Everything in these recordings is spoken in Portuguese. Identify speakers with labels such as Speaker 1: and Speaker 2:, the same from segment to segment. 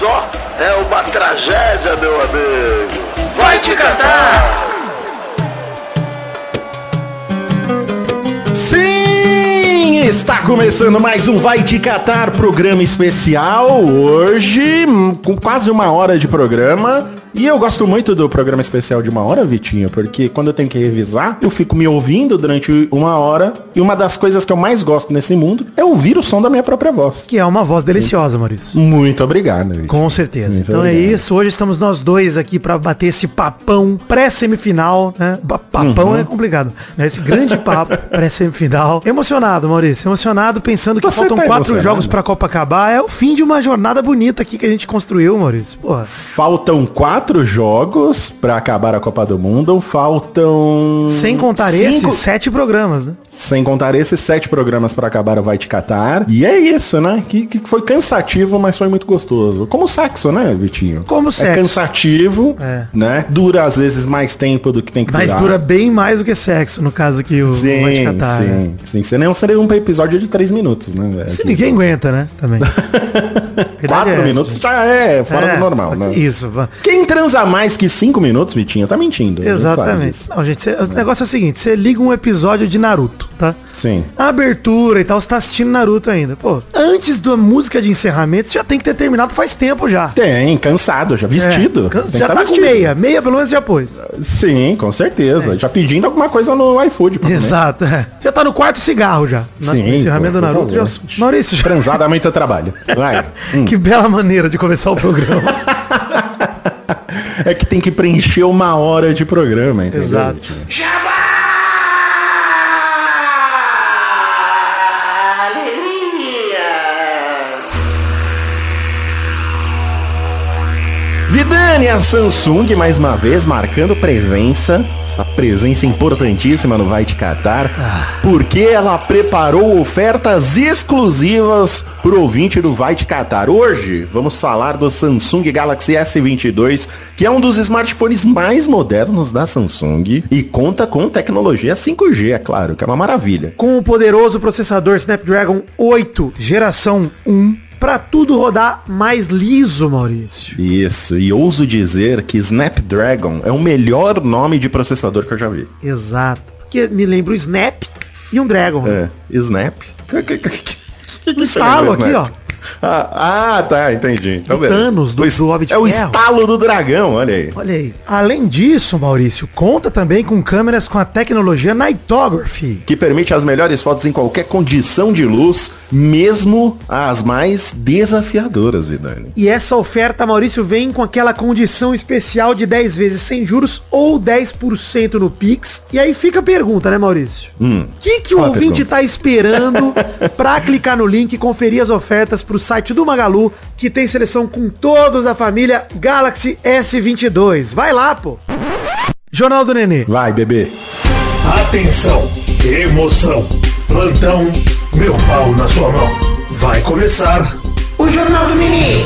Speaker 1: só é uma tragédia, meu amigo. Vai te catar!
Speaker 2: Sim! Está começando mais um Vai Te Catar programa especial. Hoje, hum, com quase uma hora de programa. E eu gosto muito do programa especial de uma hora, Vitinho, porque quando eu tenho que revisar, eu fico me ouvindo durante uma hora. E uma das coisas que eu mais gosto nesse mundo é ouvir o som da minha própria voz.
Speaker 3: Que é uma voz deliciosa, Maurício.
Speaker 2: Muito obrigado, Vitinho.
Speaker 3: Com certeza.
Speaker 2: Muito
Speaker 3: então é
Speaker 2: obrigado.
Speaker 3: isso. Hoje estamos nós dois aqui pra bater esse papão pré-semifinal, né? Papão
Speaker 2: Uhum.
Speaker 3: é complicado. Né? Esse grande papo pré-semifinal. Emocionado, Maurício. Emocionado, pensando que
Speaker 2: Você
Speaker 3: faltam
Speaker 2: tá
Speaker 3: quatro
Speaker 2: emocionado?
Speaker 3: jogos pra Copa acabar. É o fim de uma jornada bonita aqui que a gente construiu, Maurício. Porra.
Speaker 2: Faltam quatro jogos pra acabar a Copa do Mundo. Faltam.
Speaker 3: Sem contar
Speaker 2: cinco-
Speaker 3: esses, sete programas, né?
Speaker 2: Sem contar esses sete programas pra acabar o Vai Te Catar. E é isso, né? Que, que foi cansativo, mas foi muito gostoso. Como o sexo, né, Vitinho?
Speaker 3: Como
Speaker 2: É
Speaker 3: sexo.
Speaker 2: cansativo,
Speaker 3: É.
Speaker 2: né? Dura às vezes mais tempo do que tem que
Speaker 3: Mas
Speaker 2: durar.
Speaker 3: dura bem mais do que sexo, no caso que o
Speaker 2: Sim,
Speaker 3: Vai Te Catar,
Speaker 2: sim,
Speaker 3: né?
Speaker 2: sim. Você nem seria um episódio de três minutos, né?
Speaker 3: Se ninguém aguenta, né? Também. Verdade
Speaker 2: Quatro
Speaker 3: é
Speaker 2: minutos já é fora
Speaker 3: É,
Speaker 2: do normal, né?
Speaker 3: Isso,
Speaker 2: Quem transa mais que cinco minutos, Vitinho, tá mentindo.
Speaker 3: Exatamente. Não, gente, cê- o negócio é o seguinte, você liga um episódio de Naruto, tá?
Speaker 2: Sim.
Speaker 3: A abertura e tal, você tá assistindo Naruto ainda. Pô, antes da música de encerramento, você já tem que ter terminado faz tempo já.
Speaker 2: Tem, cansado, já vestido.
Speaker 3: É, can- já
Speaker 2: tá
Speaker 3: tá com
Speaker 2: vestido.
Speaker 3: meia. Meia pelo menos já pôs.
Speaker 2: Sim, com certeza.
Speaker 3: É
Speaker 2: já pedindo alguma coisa no iFood pra.
Speaker 3: Exato. é. Já tá no quarto cigarro já. Na-
Speaker 2: Sim,
Speaker 3: encerramento do Naruto. Já... Maurício, já...
Speaker 2: Transar dá muito trabalho. Vai. Hum.
Speaker 3: que bela maneira de começar o programa.
Speaker 2: É que tem que preencher uma hora de programa, entendeu?
Speaker 3: Exato.
Speaker 2: Vitinho? Vidani, a Samsung mais uma vez marcando presença, essa presença importantíssima no Vai Te Catar, porque ela preparou ofertas exclusivas pro ouvinte do Vai Te Catar. Hoje vamos falar do Samsung Galaxy S22, que é um dos smartphones mais modernos da Samsung e conta com tecnologia 5G, é claro, que é uma maravilha.
Speaker 3: Com o poderoso processador Snapdragon 8 geração 1 pra tudo rodar mais liso, Maurício.
Speaker 2: Isso, e ouso dizer que Snapdragon é o melhor nome de processador que eu já vi.
Speaker 3: Exato. Porque me lembra o Snap e um Dragon. né?
Speaker 2: É, Snap.
Speaker 3: Um estalo aqui, ó.
Speaker 2: Ah, ah, tá, entendi. Então, beleza.
Speaker 3: Thanos, do-
Speaker 2: O
Speaker 3: do Hobbit
Speaker 2: É o
Speaker 3: Ferro.
Speaker 2: estalo do dragão, olha aí.
Speaker 3: Olha aí. Além disso, Maurício, conta também com câmeras com a tecnologia Nightography.
Speaker 2: Que permite as melhores fotos em qualquer condição de luz, mesmo as mais desafiadoras, Vidani.
Speaker 3: E essa oferta, Maurício, vem com aquela condição especial de 10 vezes sem juros ou 10% no Pix. E aí fica a pergunta, né, Maurício? O
Speaker 2: Hum.
Speaker 3: que, que o ouvinte
Speaker 2: pergunta?
Speaker 3: tá esperando pra clicar no link e conferir as ofertas pro site do Magalu, que tem seleção com todos da família Galaxy S22. Vai lá, pô! Jornal do Nenê.
Speaker 2: Vai, bebê.
Speaker 4: Atenção, emoção, plantão, meu pau na sua mão. Vai começar
Speaker 3: O Jornal do Nenê.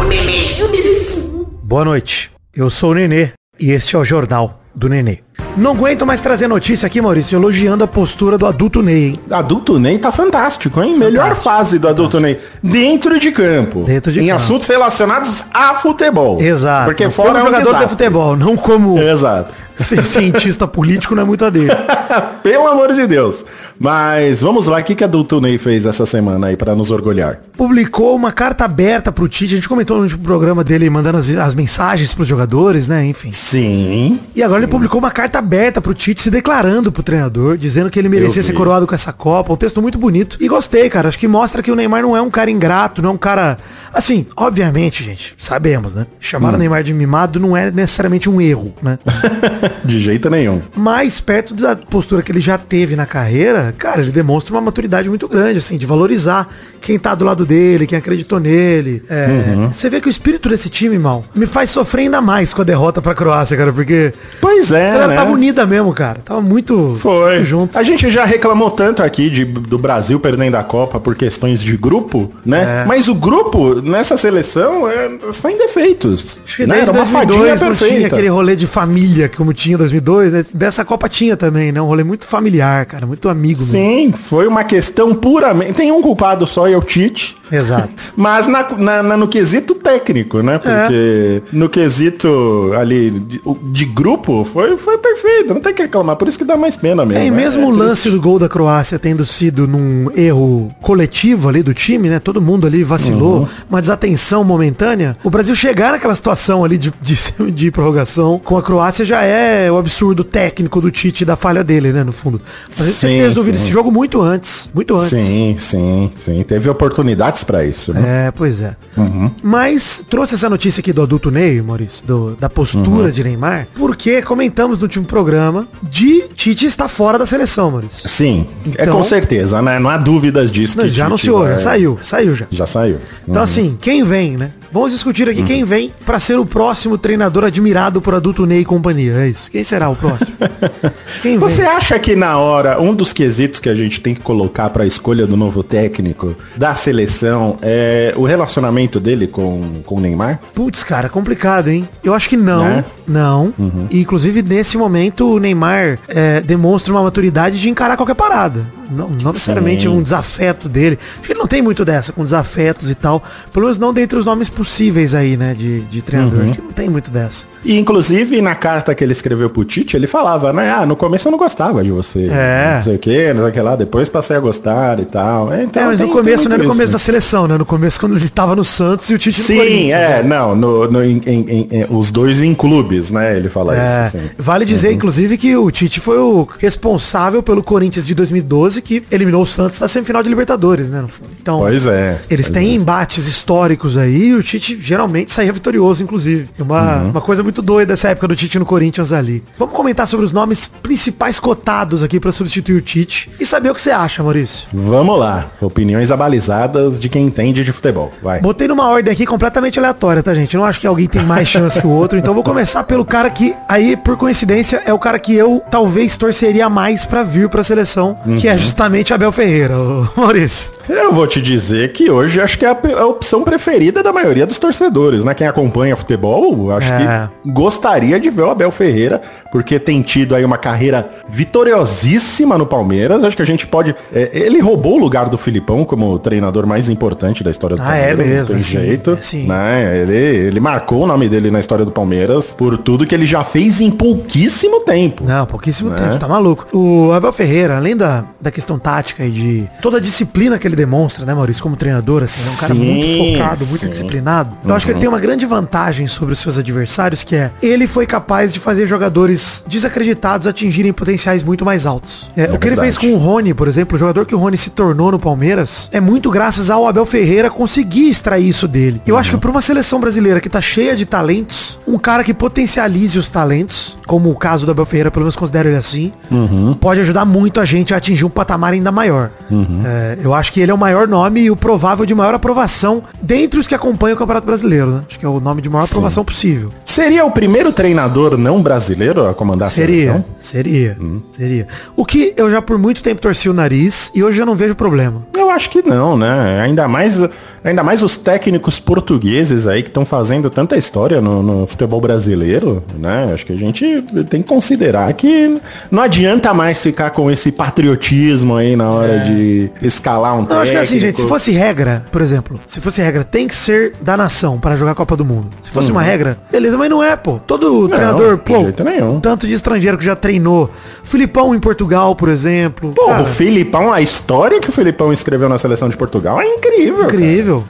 Speaker 3: O Nenê, o Nenêzinho. Boa noite. Eu sou o Nenê e este é o Jornal do Nenê. Não aguento mais trazer notícia aqui, Maurício, elogiando a postura do adulto Ney, hein?
Speaker 2: Adulto Ney tá fantástico, hein? Melhor fase do adulto Ney. Dentro de campo.
Speaker 3: Dentro de
Speaker 2: em
Speaker 3: campo.
Speaker 2: assuntos relacionados a futebol.
Speaker 3: Exato.
Speaker 2: Porque fora
Speaker 3: como
Speaker 2: é um
Speaker 3: jogador de
Speaker 2: desastre.
Speaker 3: futebol, não como
Speaker 2: Exato.
Speaker 3: ser cientista político não é muito a dele.
Speaker 2: Pelo amor de Deus. Mas vamos lá, o que, que Adulto Ney fez essa semana aí pra nos orgulhar?
Speaker 3: Publicou uma carta aberta pro Tite, a gente comentou no programa dele mandando as, as mensagens pros jogadores, né, enfim.
Speaker 2: Sim.
Speaker 3: E agora ele publicou uma carta aberta pro Tite se declarando pro treinador, dizendo que ele merecia ser coroado com essa Copa. Um texto muito bonito. E gostei, cara. Acho que mostra que o Neymar não é um cara ingrato, não é um cara. Assim, obviamente, gente, sabemos, né? Chamar o Neymar de mimado não é necessariamente um erro, né?
Speaker 2: De jeito nenhum.
Speaker 3: Mas perto da postura que ele já teve na carreira, cara, ele demonstra uma maturidade muito grande, assim, de valorizar quem tá do lado dele, quem acreditou nele. É, Você vê que o espírito desse time, mal, me faz sofrer ainda mais com a derrota pra Croácia, cara, porque.
Speaker 2: Pois é, né?
Speaker 3: Tava unida mesmo, cara. Tava muito,
Speaker 2: Foi.
Speaker 3: junto.
Speaker 2: A gente já reclamou tanto aqui de, do Brasil perdendo a Copa por questões de grupo, né?
Speaker 3: É.
Speaker 2: Mas o grupo nessa seleção é, sem defeitos.
Speaker 3: Acho que
Speaker 2: né? Era uma fadinha
Speaker 3: 2002 não tinha
Speaker 2: perfeita.
Speaker 3: aquele rolê de família como tinha em 2002, né? Dessa Copa tinha também, né? Um rolê muito familiar, cara. Muito amigo mesmo.
Speaker 2: Sim, foi uma questão puramente. Tem um culpado só e é o Tite.
Speaker 3: Exato.
Speaker 2: Mas na, na- na- no quesito técnico, né? Porque no quesito ali de, de grupo foi, foi perfeito. Não tem que reclamar. Por isso que dá mais pena mesmo.
Speaker 3: É, e
Speaker 2: né?
Speaker 3: mesmo o lance do gol da Croácia tendo sido num erro coletivo ali do time, né? Todo mundo ali vacilou, uma desatenção momentânea. O Brasil chegar naquela situação ali de, de, de prorrogação com a Croácia já é o absurdo técnico do Tite e da falha dele, né? No fundo. Mas a gente tem que esse jogo muito antes. Muito antes.
Speaker 2: Sim, sim, sim. Teve oportunidades pra isso, né?
Speaker 3: É, pois é. Mas trouxe essa notícia aqui do adulto Ney, Maurício, do- da postura de Neymar, porque comentamos no último programa de Tite estar fora da seleção, Maurício.
Speaker 2: Sim, é
Speaker 3: Então-
Speaker 2: com certeza, né? Não há dúvidas disso.
Speaker 3: Não, já anunciou,
Speaker 2: vai-
Speaker 3: já saiu, saiu já.
Speaker 2: Já saiu.
Speaker 3: Então assim, quem vem, né? Vamos discutir aqui
Speaker 2: Uhum.
Speaker 3: quem vem pra ser o próximo treinador admirado por adulto Ney e companhia. É isso. Quem será o próximo? quem vem?
Speaker 2: Você acha que na hora, um dos quesitos que a gente tem que colocar para a escolha do novo técnico da seleção é o relacionamento dele com, com o Neymar?
Speaker 3: Putz, cara, complicado, hein? Eu acho que não.
Speaker 2: Né?
Speaker 3: Não. E, inclusive, nesse momento, o Neymar é, demonstra uma maturidade de encarar qualquer parada. Não, não necessariamente um desafeto dele. Acho que ele não tem muito dessa, com desafetos e tal. Pelo menos não dentre os nomes possíveis aí, né, de, de treinador. Acho que não tem muito dessa.
Speaker 2: E inclusive na carta que ele escreveu pro Tite, ele falava, né? Ah, no começo eu não gostava de você.
Speaker 3: É.
Speaker 2: Não sei o que, não sei o que lá, depois passei a gostar e tal. É, Então,
Speaker 3: é, mas
Speaker 2: tem-
Speaker 3: no
Speaker 2: tem
Speaker 3: começo não no
Speaker 2: isso,
Speaker 3: começo
Speaker 2: né?
Speaker 3: da seleção, né? No começo quando ele tava no Santos e o Tite no
Speaker 2: Sim, é,
Speaker 3: né?
Speaker 2: não, no, no- em- em- em- os dois em clubes, né? Ele fala
Speaker 3: É,
Speaker 2: isso, assim.
Speaker 3: vale dizer, inclusive, que o Tite foi o responsável pelo Corinthians de 2012, que eliminou o Santos da semifinal de Libertadores, né? Então,
Speaker 2: Pois é.
Speaker 3: Eles
Speaker 2: pois
Speaker 3: têm
Speaker 2: é.
Speaker 3: embates históricos aí e o Tite geralmente saía vitorioso, inclusive. É uma,
Speaker 2: Uhum.
Speaker 3: uma coisa muito doida essa época do Tite no Corinthians ali. Vamos comentar sobre os nomes principais cotados aqui pra substituir o Tite e saber o que você acha, Maurício.
Speaker 2: Vamos lá. Opiniões abalizadas de quem entende de futebol. Vai.
Speaker 3: Botei numa ordem aqui completamente aleatória, tá, gente? Eu não acho que alguém tem mais chance que o outro, então vou começar pelo cara que, aí, por coincidência, é o cara que eu talvez torceria mais pra vir pra seleção, que
Speaker 2: Uhum.
Speaker 3: é justamente Abel Ferreira, Maurício.
Speaker 2: Eu vou te dizer que hoje acho que é a, opção preferida da maioria dos torcedores, né? Quem acompanha futebol, acho
Speaker 3: É.
Speaker 2: que gostaria de ver o Abel Ferreira, porque tem tido aí uma carreira vitoriosíssima no Palmeiras. Acho que a gente pode. é, ele roubou o lugar do Filipão como o treinador mais importante da história do
Speaker 3: Ah, é
Speaker 2: Palmeiras.
Speaker 3: mesmo, é sim,
Speaker 2: jeito.
Speaker 3: é sim.
Speaker 2: né? Ele, ele marcou o nome dele na história do Palmeiras por tudo que ele já fez em pouquíssimo tempo.
Speaker 3: Não, pouquíssimo
Speaker 2: Né?
Speaker 3: tempo, você tá maluco. O Abel Ferreira, além da, da questão tática e de toda a disciplina que ele demonstra, né, Maurício, como treinador, assim, é um cara
Speaker 2: Sim,
Speaker 3: muito focado, muito
Speaker 2: sim. Uhum.
Speaker 3: disciplinado. Eu acho que ele tem uma grande vantagem sobre os seus adversários, que é ele foi capaz de fazer jogadores desacreditados atingirem potenciais muito mais altos. É, o que ele
Speaker 2: verdade.
Speaker 3: fez com o Rony, por exemplo, o jogador que o Rony se tornou no Palmeiras, é muito graças ao Abel Ferreira conseguir extrair isso dele. Eu acho que para uma seleção brasileira que tá cheia de talentos, um cara que potencialize os talentos, como o caso do Abel Ferreira, pelo menos considero ele assim, pode ajudar muito a gente a atingir um patamar ainda maior. É, eu acho que ele é o maior nome e o provável de maior aprovação dentre os que acompanham o Campeonato Brasileiro, né? Acho que é o nome de maior aprovação possível.
Speaker 2: Seria o primeiro treinador não brasileiro a comandar a
Speaker 3: Seria,
Speaker 2: seleção?
Speaker 3: seria, seria. O que eu já por muito tempo torci o nariz e hoje eu não vejo problema.
Speaker 2: Eu acho que não, né? Ainda mais, ainda mais os técnicos portugueses aí que estão fazendo tanta história no, no futebol brasileiro, né? Acho que a gente tem que considerar que não adianta mais ficar com esse patriotismo aí na hora de escalar um
Speaker 3: É. Não, acho que é assim, gente, se
Speaker 2: técnico.
Speaker 3: fosse regra, por exemplo, se fosse regra, tem que ser da nação para jogar a Copa do Mundo. Se fosse uma regra, beleza, mas não é, pô. Todo treinador,
Speaker 2: de
Speaker 3: pô, tanto de estrangeiro que já treinou. Filipão em Portugal, por exemplo.
Speaker 2: Pô,
Speaker 3: Cara,
Speaker 2: o Filipão, a história que o Filipão escreveu na seleção de Portugal é incrível.
Speaker 3: Incrível.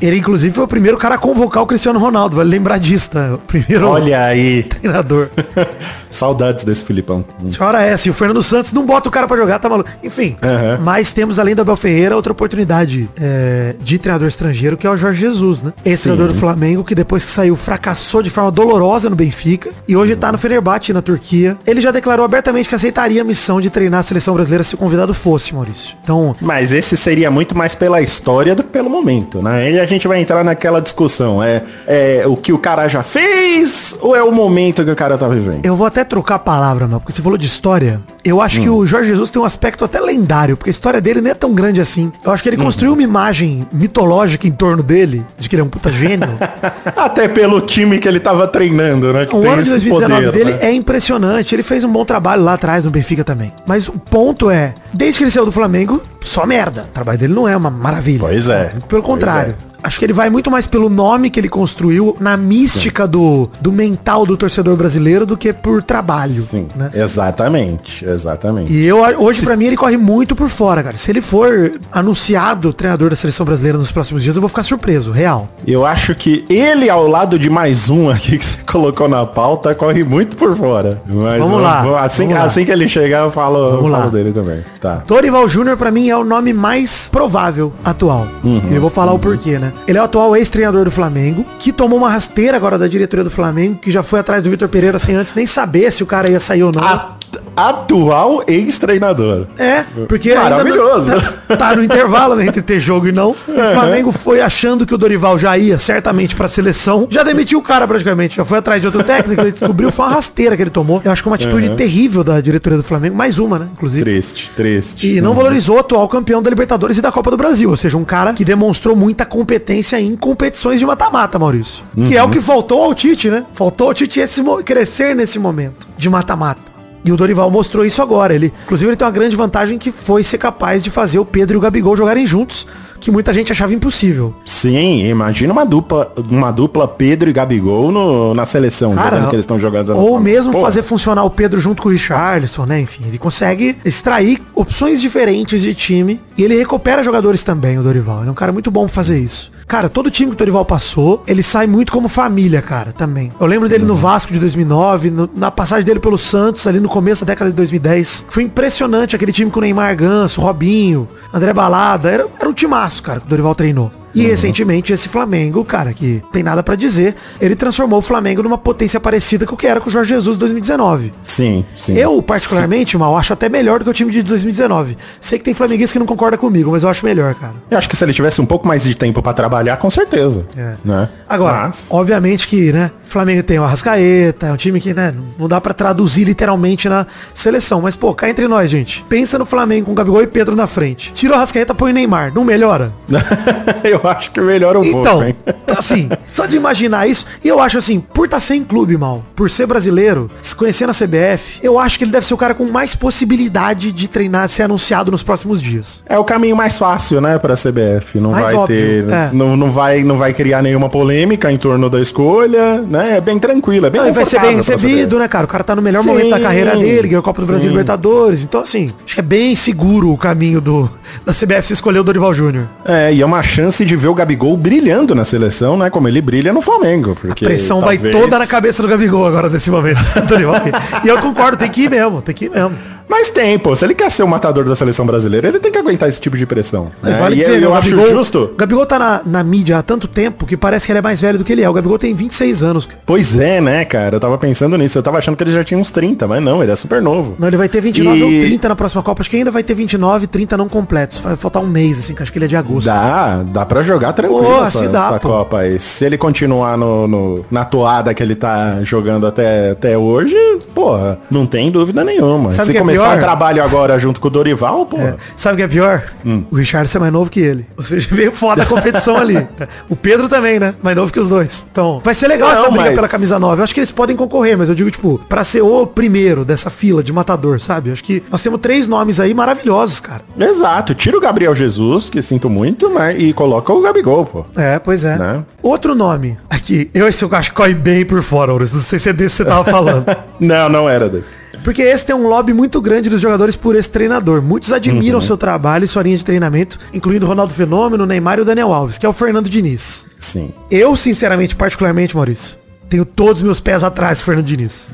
Speaker 3: Ele, inclusive, foi o primeiro cara a convocar o Cristiano Ronaldo. Vale lembrar disso, tá? O primeiro
Speaker 2: Olha aí.
Speaker 3: treinador.
Speaker 2: Saudades desse Filipão.
Speaker 3: Senhora é, se o Fernando Santos não bota o cara pra jogar, tá maluco. Enfim,
Speaker 2: Aham.
Speaker 3: mas temos, além do Abel Ferreira, outra oportunidade é, de treinador estrangeiro, que é o Jorge Jesus, né? Esse treinador do Flamengo, que depois que saiu, fracassou de forma dolorosa no Benfica e hoje tá no Fenerbahçe na Turquia. Ele já declarou abertamente que aceitaria a missão de treinar a seleção brasileira se o convidado fosse, Maurício. Então,
Speaker 2: Mas esse seria muito mais pela história do que pelo momento, né? E a gente vai entrar naquela discussão. É, é o que o cara já fez ou é o momento que o cara tá vivendo?
Speaker 3: eu vou até trocar a palavra, meu, porque você falou de história. Eu acho que o Jorge Jesus tem um aspecto até lendário, porque a história dele não é tão grande assim. Eu acho que ele construiu uma imagem mitológica em torno dele, de que ele é um puta gênio.
Speaker 2: Até pelo time que ele tava treinando, né? Que
Speaker 3: O ano de
Speaker 2: esse
Speaker 3: 2019
Speaker 2: poder,
Speaker 3: dele
Speaker 2: né?
Speaker 3: é impressionante. Ele fez um bom trabalho lá atrás no Benfica também. Mas o ponto é, desde que ele saiu do Flamengo, só merda. O trabalho dele não é uma maravilha.
Speaker 2: Pois é.
Speaker 3: Pelo
Speaker 2: Pois
Speaker 3: contrário. Acho que ele vai muito mais pelo nome que ele construiu, na mística do, do mental do torcedor brasileiro, do que por trabalho.
Speaker 2: Sim,
Speaker 3: né?
Speaker 2: exatamente, exatamente.
Speaker 3: E eu, hoje, pra mim, ele corre muito por fora, cara. Se ele for anunciado treinador da seleção brasileira nos próximos dias, eu vou ficar surpreso, real.
Speaker 2: Eu acho que ele, ao lado de mais um aqui que você colocou na pauta, corre muito por fora. Mas
Speaker 3: Vamos lá,
Speaker 2: Assim,
Speaker 3: vamos lá.
Speaker 2: assim que ele chegar, eu falo, eu
Speaker 3: Vamos
Speaker 2: falo
Speaker 3: lá.
Speaker 2: dele também. Tá.
Speaker 3: Dorival Júnior, pra mim, é o nome mais provável atual. e eu vou falar o porquê, né? Ele é o atual ex-treinador do Flamengo, que tomou uma rasteira agora da diretoria do Flamengo, que já foi atrás do Vitor Pereira sem antes nem saber se o cara ia sair ou não.
Speaker 2: A- atual ex-treinador.
Speaker 3: É, porque
Speaker 2: Maravilhoso.
Speaker 3: não- tá no intervalo né, entre ter jogo e não. O Flamengo foi achando que o Dorival já ia certamente pra seleção. Já demitiu o cara praticamente. Já foi atrás de outro técnico. Ele descobriu foi uma rasteira que ele tomou. Eu acho que é uma atitude terrível da diretoria do Flamengo. Mais uma, né? Inclusive.
Speaker 2: Triste, triste.
Speaker 3: E não valorizou o atual campeão da Libertadores e da Copa do Brasil. Ou seja, um cara que demonstrou muita competência em competições de mata-mata, Maurício. Que é o que faltou ao Tite, né? Faltou ao Tite esse crescer nesse momento de mata-mata. E o Dorival mostrou isso agora. Ele, inclusive, ele tem uma grande vantagem que foi ser capaz de fazer o Pedro e o Gabigol jogarem juntos, que muita gente achava impossível.
Speaker 2: Sim, imagina uma dupla, uma dupla Pedro e Gabigol no- na seleção,
Speaker 3: Cara,
Speaker 2: jogando que eles estão jogando.
Speaker 3: Ou mesmo
Speaker 2: Pô,
Speaker 3: fazer funcionar o Pedro junto com o Richarlison, né? Enfim, ele consegue extrair opções diferentes de time e ele recupera jogadores também, o Dorival. Ele é um cara muito bom pra fazer isso. Cara, todo time que o Dorival passou, ele sai muito como família, cara, também. Eu lembro dele no Vasco de 2009, no- na passagem dele pelo Santos, ali no começo da década de 2010. Foi impressionante aquele time com o Neymar Ganso, Robinho, André Balada. Era, era um timaço, cara, que o Dorival treinou. E recentemente esse Flamengo, cara, que tem nada pra dizer, ele transformou o Flamengo numa potência parecida com o que era com o Jorge Jesus em 2019.
Speaker 2: Sim, sim.
Speaker 3: Eu, particularmente, mal, acho até melhor do que o time de 2019. Sei que tem flamenguista que não concorda comigo, mas eu acho melhor, cara.
Speaker 2: Eu acho que se ele tivesse um pouco mais de tempo pra trabalhar, com certeza.
Speaker 3: É.
Speaker 2: Né?
Speaker 3: Agora,
Speaker 2: Mas-
Speaker 3: obviamente que, né, o Flamengo tem o Arrascaeta, é um time que, né, não dá pra traduzir literalmente na seleção. Mas, pô, cá entre nós, gente. Pensa no Flamengo com Gabigol e Pedro na frente. Tira o Arrascaeta, põe o Neymar. Não melhora?
Speaker 2: eu acho que melhora um
Speaker 3: Então,
Speaker 2: pouco, hein?
Speaker 3: assim, só de imaginar isso, e eu acho assim, por estar sem clube, mal, por ser brasileiro, se conhecer na CBF, eu acho que ele deve ser o cara com mais possibilidade de treinar, ser anunciado nos próximos dias.
Speaker 2: É o caminho mais fácil, né, pra CBF. Não
Speaker 3: Mais
Speaker 2: vai
Speaker 3: óbvio,
Speaker 2: ter.
Speaker 3: é.
Speaker 2: Não, não, vai, não vai criar nenhuma polêmica em torno da escolha, né? É bem tranquilo, é bem
Speaker 3: Não, vai ser bem recebido, né, cara? O cara tá no melhor
Speaker 2: Sim,
Speaker 3: momento da carreira dele, ganhou a Copa do Brasil
Speaker 2: sim.
Speaker 3: Libertadores. Então, assim, acho que é bem seguro o caminho do, da CBF se escolher o Dorival Júnior.
Speaker 2: É, e é uma chance de ver o Gabigol brilhando na seleção, né? Como ele brilha no Flamengo.
Speaker 3: A
Speaker 2: Porque
Speaker 3: pressão vai
Speaker 2: talvez-
Speaker 3: toda na cabeça do Gabigol agora nesse momento. E eu concordo, tem que ir mesmo, tem que ir mesmo.
Speaker 2: Mas tem, pô. Se ele quer ser o matador da seleção brasileira, ele tem que aguentar esse tipo de pressão. né?
Speaker 3: Vale
Speaker 2: e
Speaker 3: dizer,
Speaker 2: eu,
Speaker 3: né,
Speaker 2: eu
Speaker 3: o
Speaker 2: acho
Speaker 3: Gabigol-
Speaker 2: justo.
Speaker 3: O Gabigol tá na, na mídia há tanto tempo que parece que ele é mais velho do que ele é. O Gabigol tem 26 anos.
Speaker 2: Pois é, né, cara? Eu tava pensando nisso. Eu tava achando que ele já tinha uns 30, mas não, ele é super novo.
Speaker 3: Não, ele vai ter 29
Speaker 2: E-
Speaker 3: ou 30 na próxima Copa. Acho que ainda vai ter 29, 30 não completos. Vai faltar um mês, assim, que acho que ele é de agosto.
Speaker 2: Dá, dá pra jogar tranquilo
Speaker 3: Pô,
Speaker 2: essa,
Speaker 3: se dá,
Speaker 2: essa. Copa aí. Se ele continuar no, no- na toada que ele tá jogando até, até hoje, porra, não tem dúvida nenhuma.
Speaker 3: Sabe
Speaker 2: Se começar
Speaker 3: pior?
Speaker 2: trabalho agora junto com o Dorival, pô.
Speaker 3: É. Sabe o que é pior?
Speaker 2: Hum.
Speaker 3: O Richard é mais novo que ele. Ou seja, veio foda a competição ali. O Pedro também, né? Mais novo que os dois. Então, vai ser legal
Speaker 2: Não,
Speaker 3: essa briga
Speaker 2: mas-
Speaker 3: pela camisa 9. Eu acho que eles podem concorrer, mas eu digo, tipo, pra ser o primeiro dessa fila de matador, sabe? Eu acho que nós temos três nomes aí maravilhosos, cara.
Speaker 2: Exato. Tira o Gabriel Jesus, que sinto muito, né? E coloca o Gabigol, pô.
Speaker 3: É, pois é.
Speaker 2: Né?
Speaker 3: Outro nome aqui. Eu esse eu acho que corre bem por fora. Não sei se é desse que você tava falando.
Speaker 2: Não, não era desse.
Speaker 3: Porque esse tem um lobby muito grande dos jogadores por esse treinador. Muitos admiram
Speaker 2: Uhum.
Speaker 3: seu trabalho e sua linha de treinamento, incluindo Ronaldo Fenômeno, Neymar e o Daniel Alves, que é o Fernando Diniz.
Speaker 2: Sim.
Speaker 3: Eu, sinceramente, particularmente, Maurício, tenho todos os meus pés atrás do Fernando Diniz.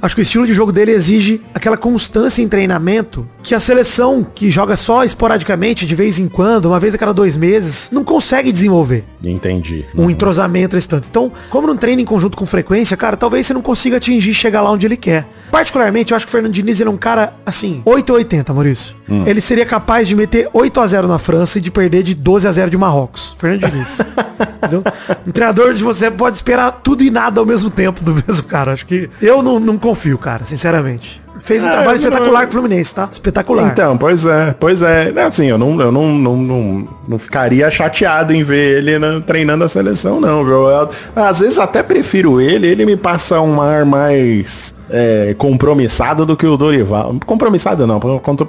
Speaker 3: Acho que o estilo de jogo dele exige aquela constância em treinamento que a seleção, que joga só esporadicamente, de vez em quando, uma vez a cada dois meses, não consegue desenvolver.
Speaker 2: Entendi.
Speaker 3: um entrosamento esse tanto. Então, como não treina em conjunto com frequência, cara, talvez você não consiga atingir chegar lá onde ele quer. Particularmente, eu acho que o Fernando Diniz ele é um cara, assim, 8 ou 80, Maurício. Ele seria capaz de meter 8 a 0 na França e de perder de 12 a 0 de Marrocos. Fernando Diniz. Entendeu? Um treinador de você pode esperar tudo e nada ao mesmo tempo do mesmo cara. Acho que eu não, não confio, cara, sinceramente. Fez um
Speaker 2: É,
Speaker 3: trabalho
Speaker 2: eu não-
Speaker 3: espetacular com o Fluminense, tá? Espetacular.
Speaker 2: Então, pois é, pois é. Assim, eu não, eu não, não, não, não ficaria chateado em ver ele né, treinando a seleção, não, viu? Eu, às vezes até prefiro ele, ele me passa um ar mais é, compromissado do que o Dorival. Compromissado não,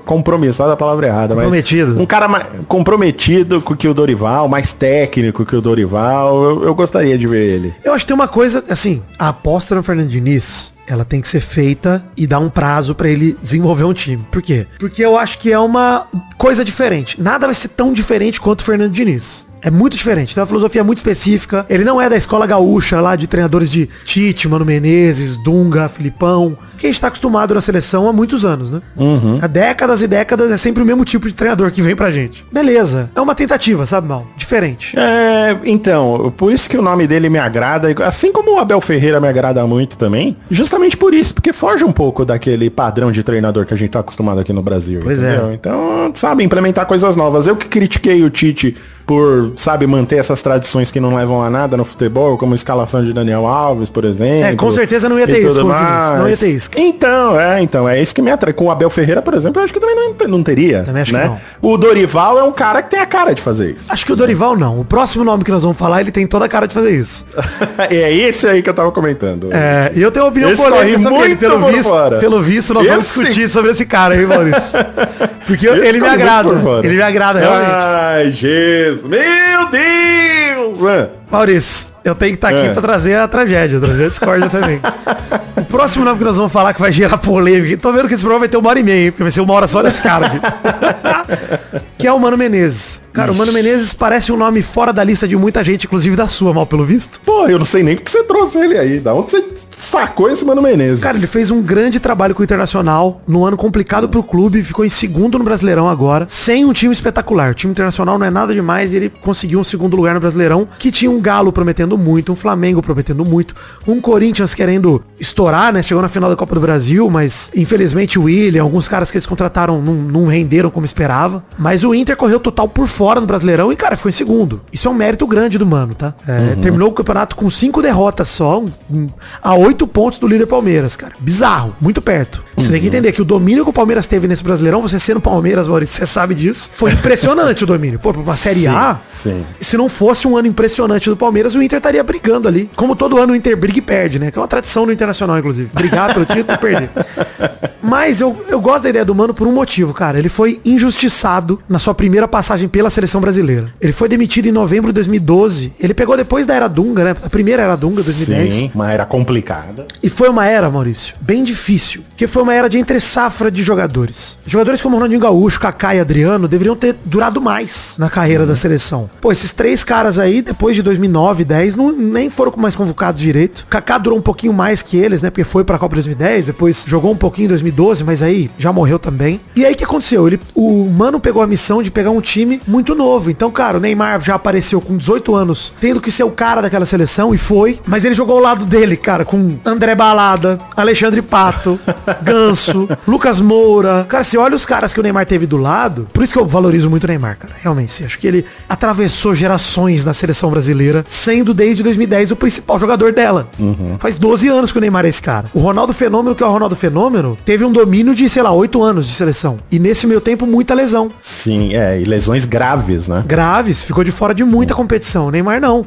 Speaker 2: compromissado é a palavra errada, mas.
Speaker 3: Comprometido.
Speaker 2: Um cara mais comprometido com que o Dorival, mais técnico que o Dorival. Eu, eu gostaria de ver ele.
Speaker 3: Eu acho que tem uma coisa, assim, a aposta no Fernando Diniz, ela tem que ser feita e dar um prazo pra ele desenvolver um time. Por quê? Porque eu acho que é uma coisa diferente. Nada vai ser tão diferente quanto o Fernando Diniz. É muito diferente, tem uma filosofia muito específica. Ele não é da escola gaúcha lá de treinadores de Tite, Mano Menezes, Dunga, Filipão. Que a gente tá acostumado na seleção há muitos anos, né? Há décadas e décadas é sempre o mesmo tipo de treinador que vem pra gente. Beleza. É uma tentativa, sabe, Mal? Diferente.
Speaker 2: É, então, por isso que o nome dele me agrada, assim como o Abel Ferreira me agrada muito também, justamente por isso, porque foge um pouco daquele padrão de treinador que a gente tá acostumado aqui no Brasil.
Speaker 3: Pois é.
Speaker 2: entendeu? Então, sabe, implementar coisas novas. Eu que critiquei o Tite por, sabe, manter essas tradições que não levam a nada no futebol, como a escalação de Daniel Alves, por exemplo.
Speaker 3: É, com certeza não ia ter isso não ia ter isso.
Speaker 2: Então, é, então, é isso que me atrai. Com o Abel Ferreira, por exemplo, eu acho que também não, não teria.
Speaker 3: Também acho que
Speaker 2: né?
Speaker 3: não.
Speaker 2: O Dorival é um cara que tem a cara de fazer isso.
Speaker 3: Acho que o Dorival não. O próximo nome que nós vamos falar, ele tem toda a cara de fazer isso.
Speaker 2: é esse aí que eu tava comentando.
Speaker 3: É, e eu tenho uma opinião
Speaker 2: Esse
Speaker 3: polêmica sobre ele.
Speaker 2: muito
Speaker 3: Pelo visto,
Speaker 2: fora.
Speaker 3: pelo visto, nós vamos
Speaker 2: Esse-
Speaker 3: discutir sobre esse cara aí, Maurício. Porque ele me agrada. Ele me agrada, realmente.
Speaker 2: Ai, Jesus. Meu Deus!
Speaker 3: Maurício, eu tenho que estar aqui
Speaker 2: É.
Speaker 3: pra trazer a tragédia, trazer a discórdia também. O próximo nome que nós vamos falar que vai gerar polêmica. Tô vendo que esse programa vai ter uma hora e meia, hein? Porque vai ser uma hora só desse cara aqui. que é o Mano Menezes. Cara, o Mano Menezes parece um nome fora da lista de muita gente, inclusive da sua, mal pelo visto.
Speaker 2: Pô, eu não sei nem porque você trouxe ele aí. Da onde você sacou esse Mano Menezes?
Speaker 3: Cara, ele fez um grande trabalho com o Internacional, num ano complicado pro clube, ficou em segundo no Brasileirão agora, sem um time espetacular. O time internacional não é nada demais e ele conseguiu um segundo lugar no Brasileirão, que tinha um Galo prometendo muito, um Flamengo prometendo muito, um Corinthians querendo estourar, né? Chegou na final da Copa do Brasil, mas infelizmente o William, alguns caras que eles contrataram não, não renderam como esperava. Mas o Inter correu total por fora no Brasileirão e, cara, ficou em segundo. Isso é um mérito grande do Mano, tá? É, Terminou o campeonato com cinco derrotas só, um- um- a oito pontos do líder Palmeiras, cara. Bizarro, muito perto. Você tem que entender que o domínio que o Palmeiras teve nesse Brasileirão, você sendo Palmeiras, Maurício, você sabe disso, foi impressionante o domínio. Pô, pra uma Série A,
Speaker 2: sim.
Speaker 3: se não fosse um ano impressionante do Palmeiras, o Inter estaria brigando ali. Como todo ano o Inter briga e perde, né? Que é uma tradição no Internacional, inclusive. Brigar pelo título e perder. Mas eu, eu gosto da ideia do Mano por um motivo, cara. Ele foi injustiçado na sua primeira passagem pela seleção brasileira. Ele foi demitido em novembro de 2012. Ele pegou depois da Era Dunga, né? A primeira Era Dunga, 2010.
Speaker 2: Sim, mas era complicada.
Speaker 3: E foi uma era, Maurício, bem difícil. Porque foi uma era de entre safra de jogadores. Jogadores como Ronaldinho Gaúcho, Kaká e Adriano deveriam ter durado mais na carreira da seleção. Pô, esses três caras aí, depois de 2009, 10, não, nem foram mais convocados direito. Kaká durou um pouquinho mais que eles, né? Porque foi pra Copa 2010, depois jogou um pouquinho em 2012, mas aí já morreu também. E aí o que aconteceu? Ele, o Mano pegou a missão de pegar um time muito novo. Então, cara, o Neymar já apareceu com 18 anos, tendo que ser o cara daquela seleção, e foi. Mas ele jogou ao lado dele, cara, com André Balada, Alexandre Pato, Ganso, Lucas Moura. Cara, você olha os caras que o Neymar teve do lado. Por isso que eu valorizo muito o Neymar, cara. Realmente. Acho que ele atravessou gerações na seleção brasileira, sendo desde 2010 o principal jogador dela. Faz 12 anos que o Neymar é esse cara. O Ronaldo Fenômeno, que é o Ronaldo Fenômeno, teve um domínio de, sei lá, 8 anos de seleção. E nesse meio tempo, muita lesão.
Speaker 2: Sim, é, e lesões graves, né?
Speaker 3: Graves, ficou de fora de muita competição. O Neymar não.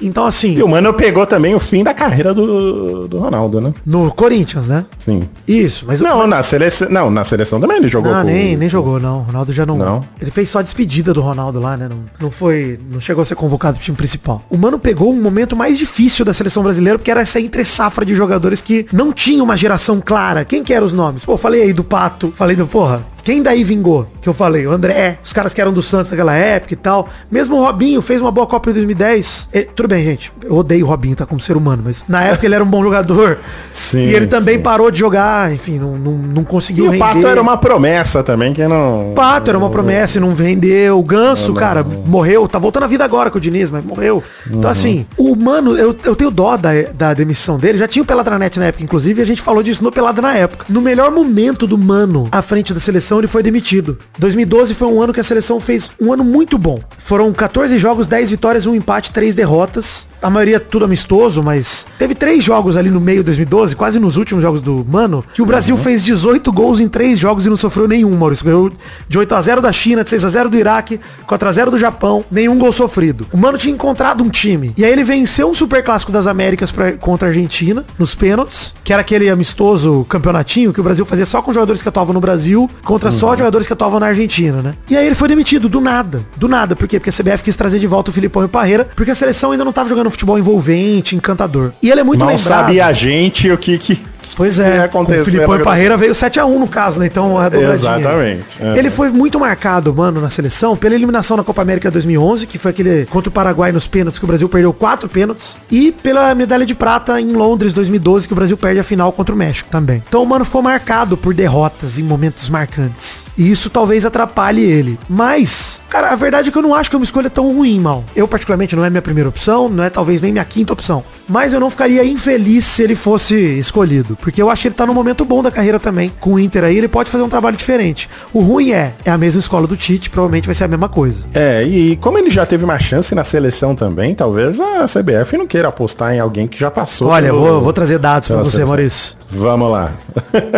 Speaker 3: Então, assim,
Speaker 2: E o Mano pegou também o fim da carreira do, do Ronaldo, né?
Speaker 3: no Corinthians, né?
Speaker 2: Sim.
Speaker 3: Isso, mas o
Speaker 2: Não, na seleção. Não, na seleção também ele jogou com-
Speaker 3: nem, nem jogou, não. O Ronaldo já não,
Speaker 2: Não?
Speaker 3: Ele fez só a despedida do Ronaldo lá, né? Não, não foi. Não chegou a ser convocado pro time principal. O Mano pegou um momento mais difícil da seleção brasileira, porque era essa entre safra de jogadores que não tinha uma geração clara. Quem que eram os nomes? Pô, falei aí do Pato, falei do, porra. Quem daí vingou? Que eu falei, o André, os caras que eram do Santos naquela época e tal. Mesmo o Robinho fez uma boa Copa em 2010. Ele- tudo bem, gente. Eu odeio o Robinho, tá como ser humano, mas na época ele era um bom jogador.
Speaker 2: Sim,
Speaker 3: e ele também
Speaker 2: sim.
Speaker 3: parou de jogar, enfim, não, não, não
Speaker 2: E
Speaker 3: conseguiu
Speaker 2: o Pato era uma promessa também, que não...
Speaker 3: O Pato era uma promessa e não vendeu. O Ganso, cara, morreu. Tá voltando à vida agora com o Diniz, mas morreu.
Speaker 2: Uhum.
Speaker 3: Então, assim, o Mano, eu, eu tenho dó da, da demissão dele. Já tinha o Peladranet na época, inclusive, e a gente falou disso no Pelada na época. No melhor momento do Mano à frente da seleção, ele foi demitido. 2012 foi um ano que a seleção fez um ano muito bom. Foram 14 jogos, 10 vitórias, um empate, 3 derrotas. A maioria tudo amistoso, mas teve três jogos ali no meio de 2012, quase nos últimos jogos do Mano, que o Brasil fez 18 gols em três jogos e não sofreu nenhum, Maurício. Ganhou de 8 a 0 da China, de 6 a 0 do Iraque, 4 a 0 do Japão, nenhum gol sofrido. O Mano tinha encontrado um time. E aí ele venceu um super clássico das Américas pra- contra a Argentina, nos pênaltis, que era aquele amistoso campeonatinho que o Brasil fazia só com jogadores que atuavam no Brasil, contra só jogadores que atuavam na Argentina, né? E aí ele foi demitido do nada. Do nada. Por quê? Porque a CBF quis trazer de volta o Filipão e o Parreira, porque a seleção ainda não tava jogando futebol envolvente, encantador. E ele é muito
Speaker 2: Mal
Speaker 3: lembrado.
Speaker 2: sabe a gente o que que...
Speaker 3: Pois é,
Speaker 2: ia
Speaker 3: com o Filipão e Parreira veio 7x1 no caso, né? Então, a dobradinha.
Speaker 2: Exatamente. É.
Speaker 3: Ele foi muito marcado, mano, na seleção, pela eliminação na Copa América 2011, que foi aquele contra o Paraguai nos pênaltis, que o Brasil perdeu quatro pênaltis, e pela medalha de prata em Londres 2012, que o Brasil perde a final contra o México também. Então o mano ficou marcado por derrotas em momentos marcantes. E isso talvez atrapalhe ele. Mas, cara, a verdade é que eu não acho que é uma escolha tão ruim, mal. Eu, particularmente, não é minha primeira opção, não é talvez nem minha quinta opção. Mas eu não ficaria infeliz se ele fosse escolhido. Porque eu acho que ele tá num momento bom da carreira também. Com o Inter aí, ele pode fazer um trabalho diferente. O ruim é, é a mesma escola do Tite, provavelmente vai ser a mesma coisa.
Speaker 2: É, e como ele já teve uma chance na seleção também, talvez a CBF não queira apostar em alguém que já passou.
Speaker 3: Olha,
Speaker 2: pelo-
Speaker 3: vou, vou trazer dados
Speaker 2: pela
Speaker 3: você,
Speaker 2: seleção.
Speaker 3: Maurício.
Speaker 2: Vamos lá.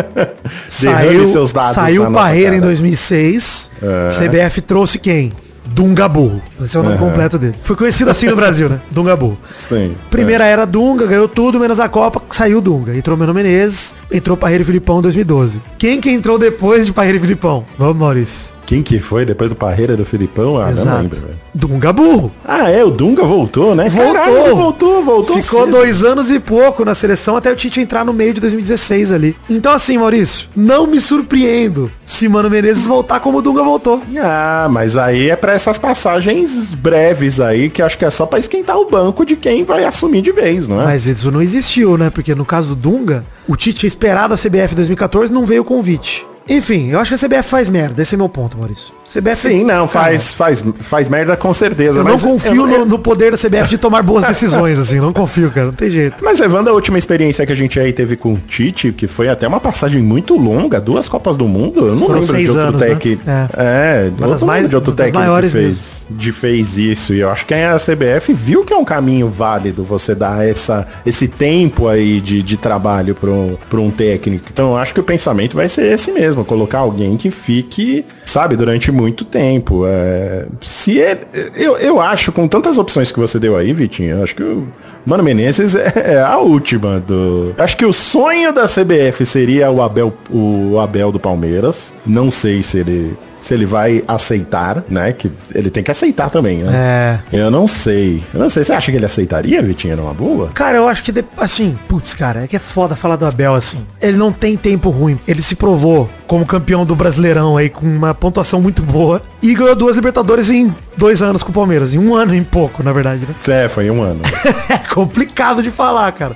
Speaker 3: Saiu,
Speaker 2: seus dados
Speaker 3: saiu Parreira em
Speaker 2: cara.
Speaker 3: 2006.
Speaker 2: É.
Speaker 3: CBF trouxe quem? Dunga Burro. Esse é o nome completo dele. Foi conhecido assim no Brasil, né? Dunga Burro.
Speaker 2: Sim.
Speaker 3: Primeira era Dunga, ganhou tudo, menos a Copa, saiu Dunga. Entrou Mano Menezes, entrou Parreira e Filipão em 2012. Quem que entrou depois de Parreira e Filipão? Vamos, Maurício.
Speaker 2: Quem que foi depois do Parreira do Filipão? Ah, não lembro, velho.
Speaker 3: Dunga Burro.
Speaker 2: Ah, é, o Dunga voltou, né?
Speaker 3: Voltou.
Speaker 2: Caralho, voltou, voltou.
Speaker 3: Ficou
Speaker 2: cedo.
Speaker 3: dois anos e pouco na seleção até o Tite entrar no meio de 2016 ali. Então assim, Maurício, não me surpreendo se Mano Menezes voltar como o Dunga voltou.
Speaker 2: Ah, mas aí é pra essas passagens breves aí, que acho que é só pra esquentar o banco de quem vai assumir de vez, não é?
Speaker 3: Mas isso não existiu, né? Porque no caso do Dunga, o Tite esperado a CBF em 2014 não veio o convite. Enfim, eu acho que a CBF faz merda. Esse é meu ponto, Maurício. CBF
Speaker 2: Sim, não, faz, faz, faz merda com certeza.
Speaker 3: Eu não confio
Speaker 2: eu-
Speaker 3: no, no poder da CBF de tomar boas decisões, assim. Não confio, cara. Não tem jeito.
Speaker 2: Mas levando a última experiência que a gente aí teve com o Tite, que foi até uma passagem muito longa, duas Copas do Mundo, eu não
Speaker 3: Foram
Speaker 2: lembro de outro
Speaker 3: anos, né?
Speaker 2: técnico.
Speaker 3: É.
Speaker 2: É, eu não
Speaker 3: mais-
Speaker 2: de outro técnico que fez, de fez isso. E eu acho que a CBF viu que é um caminho válido você dar essa, esse tempo aí de, de trabalho para um técnico. Então eu acho que o pensamento vai ser esse mesmo, colocar alguém que fique, sabe, durante muito tempo. É, se é, eu, eu acho, com tantas opções que você deu aí, Vitinho, eu acho que o Mano Menezes é, é a última do. Acho que o sonho da CBF seria o Abel, o Abel do Palmeiras. Não sei se ele. Se ele vai aceitar, né? Que ele tem que aceitar também, né?
Speaker 3: É.
Speaker 2: Eu não sei. Eu não sei. Você acha que ele aceitaria, Vitinho, numa boa?
Speaker 3: Cara, eu acho que, de- assim, putz, cara, é que é foda falar do Abel assim. Ele não tem tempo ruim. Ele se provou como campeão do Brasileirão aí com uma pontuação muito boa e ganhou duas Libertadores em dois anos com o Palmeiras. Em um ano em pouco, na verdade, né?
Speaker 2: É, foi em um ano.
Speaker 3: É complicado de falar, cara.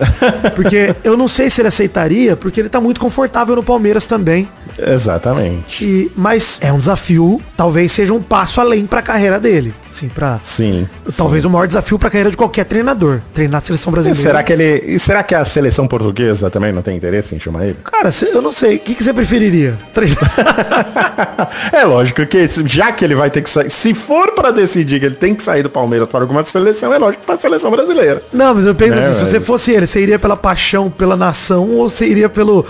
Speaker 3: Porque eu não sei se ele aceitaria, porque ele tá muito confortável no Palmeiras também.
Speaker 2: Exatamente.
Speaker 3: E, mas é um desafio, talvez seja um passo além pra carreira dele. Assim, pra.
Speaker 2: Sim.
Speaker 3: Talvez o maior desafio pra carreira de qualquer treinador. Treinar a seleção
Speaker 2: E
Speaker 3: brasileira.
Speaker 2: será que ele. E será que a seleção portuguesa também não tem interesse em chamar ele?
Speaker 3: Cara, eu não sei. O que, que você preferiria? Treinar.
Speaker 2: é lógico que já que ele vai ter que sair, se for pra decidir que ele tem que sair do Palmeiras para alguma seleção, é lógico para a seleção brasileira.
Speaker 3: Não, mas eu penso
Speaker 2: Né,
Speaker 3: assim, se
Speaker 2: mas-
Speaker 3: você fosse ele, você iria pela paixão, pela nação, ou você iria pelo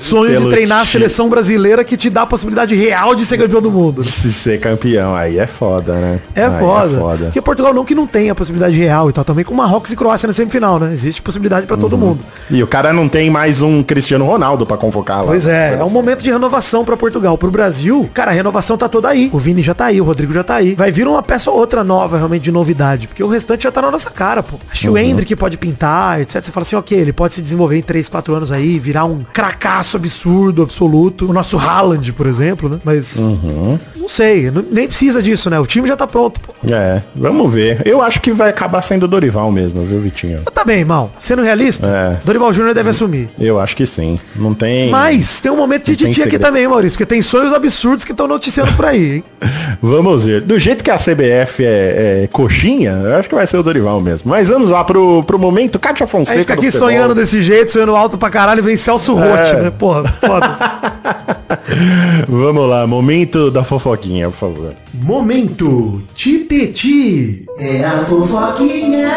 Speaker 3: sonho
Speaker 2: Pelo
Speaker 3: de treinar a seleção brasileira que te dá a possibilidade real de ser campeão do mundo?
Speaker 2: Se ser campeão, aí é foda, né?
Speaker 3: É
Speaker 2: Aí
Speaker 3: foda.
Speaker 2: é foda.
Speaker 3: Porque Portugal não que não tem a possibilidade real e tal, também com Marrocos e Croácia na semifinal, né? Existe possibilidade pra todo mundo.
Speaker 2: E o cara não tem mais um Cristiano Ronaldo pra convocar lá.
Speaker 3: Pois é, é um momento de renovação pra Portugal. Pro Brasil, cara, a renovação tá toda aí. O Vini já tá aí, o Rodrigo já tá aí. Vai vir uma peça ou outra nova, realmente, de novidade. Porque o restante já tá na nossa cara, pô. Acho que o Hendrick pode pintar, etc. Você fala assim, ok, ele pode se desenvolver em 3, 4 anos aí, virar um cracaço absurdo, absoluto. O nosso Haaland, por exemplo, né? Mas. Não sei, não- nem precisa disso, né? O time já tá pronto, pô.
Speaker 2: É, vamos ver. Eu acho que vai acabar sendo o Dorival mesmo, viu, Vitinho?
Speaker 3: Tá bem, mal. Sendo realista,
Speaker 2: É.
Speaker 3: Dorival Júnior deve assumir.
Speaker 2: Eu acho que sim. Não tem.
Speaker 3: Mas tem um momento de titi aqui também, Maurício, porque tem sonhos absurdos que estão noticiando por aí, hein?
Speaker 2: Vamos ver. Do jeito que a CBF é, é coxinha, eu acho que vai ser o Dorival mesmo. Mas vamos lá pro, pro momento. Cátia
Speaker 3: A
Speaker 2: Fonseca.
Speaker 3: gente fica aqui
Speaker 2: futebol.
Speaker 3: sonhando desse jeito, sonhando alto pra caralho e vem Celso Rotti,
Speaker 2: É.
Speaker 3: né? Porra, foda.
Speaker 2: Vamos lá, momento da fofoquinha, por favor.
Speaker 3: Momento Titeti.
Speaker 5: É a fofoquinha.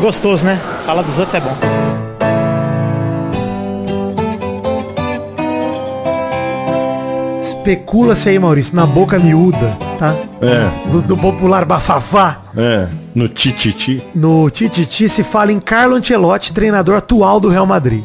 Speaker 6: Gostoso, né? Falar dos outros é bom.
Speaker 3: Especula-se aí, Maurício, na boca miúda, tá?
Speaker 2: É,
Speaker 3: Do, do popular bafafá.
Speaker 2: é. No tititi.
Speaker 3: No Tititi se fala em Carlo Ancelotti, treinador atual do Real Madrid.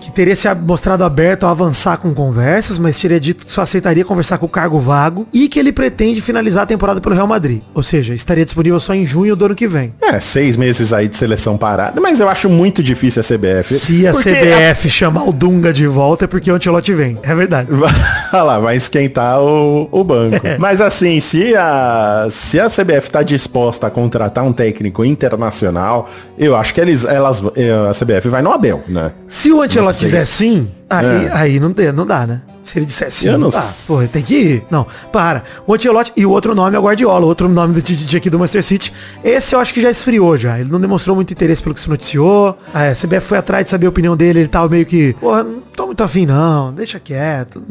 Speaker 3: Que teria se mostrado aberto a avançar com conversas, mas teria dito que só aceitaria conversar com o cargo vago e que ele pretende finalizar a temporada pelo Real Madrid. Ou seja, estaria disponível só em junho do ano que vem.
Speaker 2: É, seis meses aí de seleção parada. Mas eu acho muito difícil a CBF.
Speaker 3: Se a CBF chamar o Dunga de volta é porque o Ancelotti vem. É verdade.
Speaker 2: Vai Olha lá, vai esquentar o, o banco. Mas assim, se a, se a CBF tá disposta a contratar um técnico internacional, eu acho que eles, elas, eh, a CBF vai no Abel, né?
Speaker 3: Se o Ancelotti
Speaker 2: sei.
Speaker 3: dizer sim, aí,
Speaker 2: É.
Speaker 3: aí não, não dá, né? Se ele disser sim,
Speaker 2: Eu
Speaker 3: não, dá. Porra, tem que ir. Não, para. O Ancelotti e o outro nome é o Guardiola, o outro nome do Tite aqui do Manchester City. Esse eu acho que já esfriou já. Ele não demonstrou muito interesse pelo que se noticiou. A CBF foi atrás de saber a opinião dele, ele tava meio que, porra, não tô muito afim não, deixa quieto.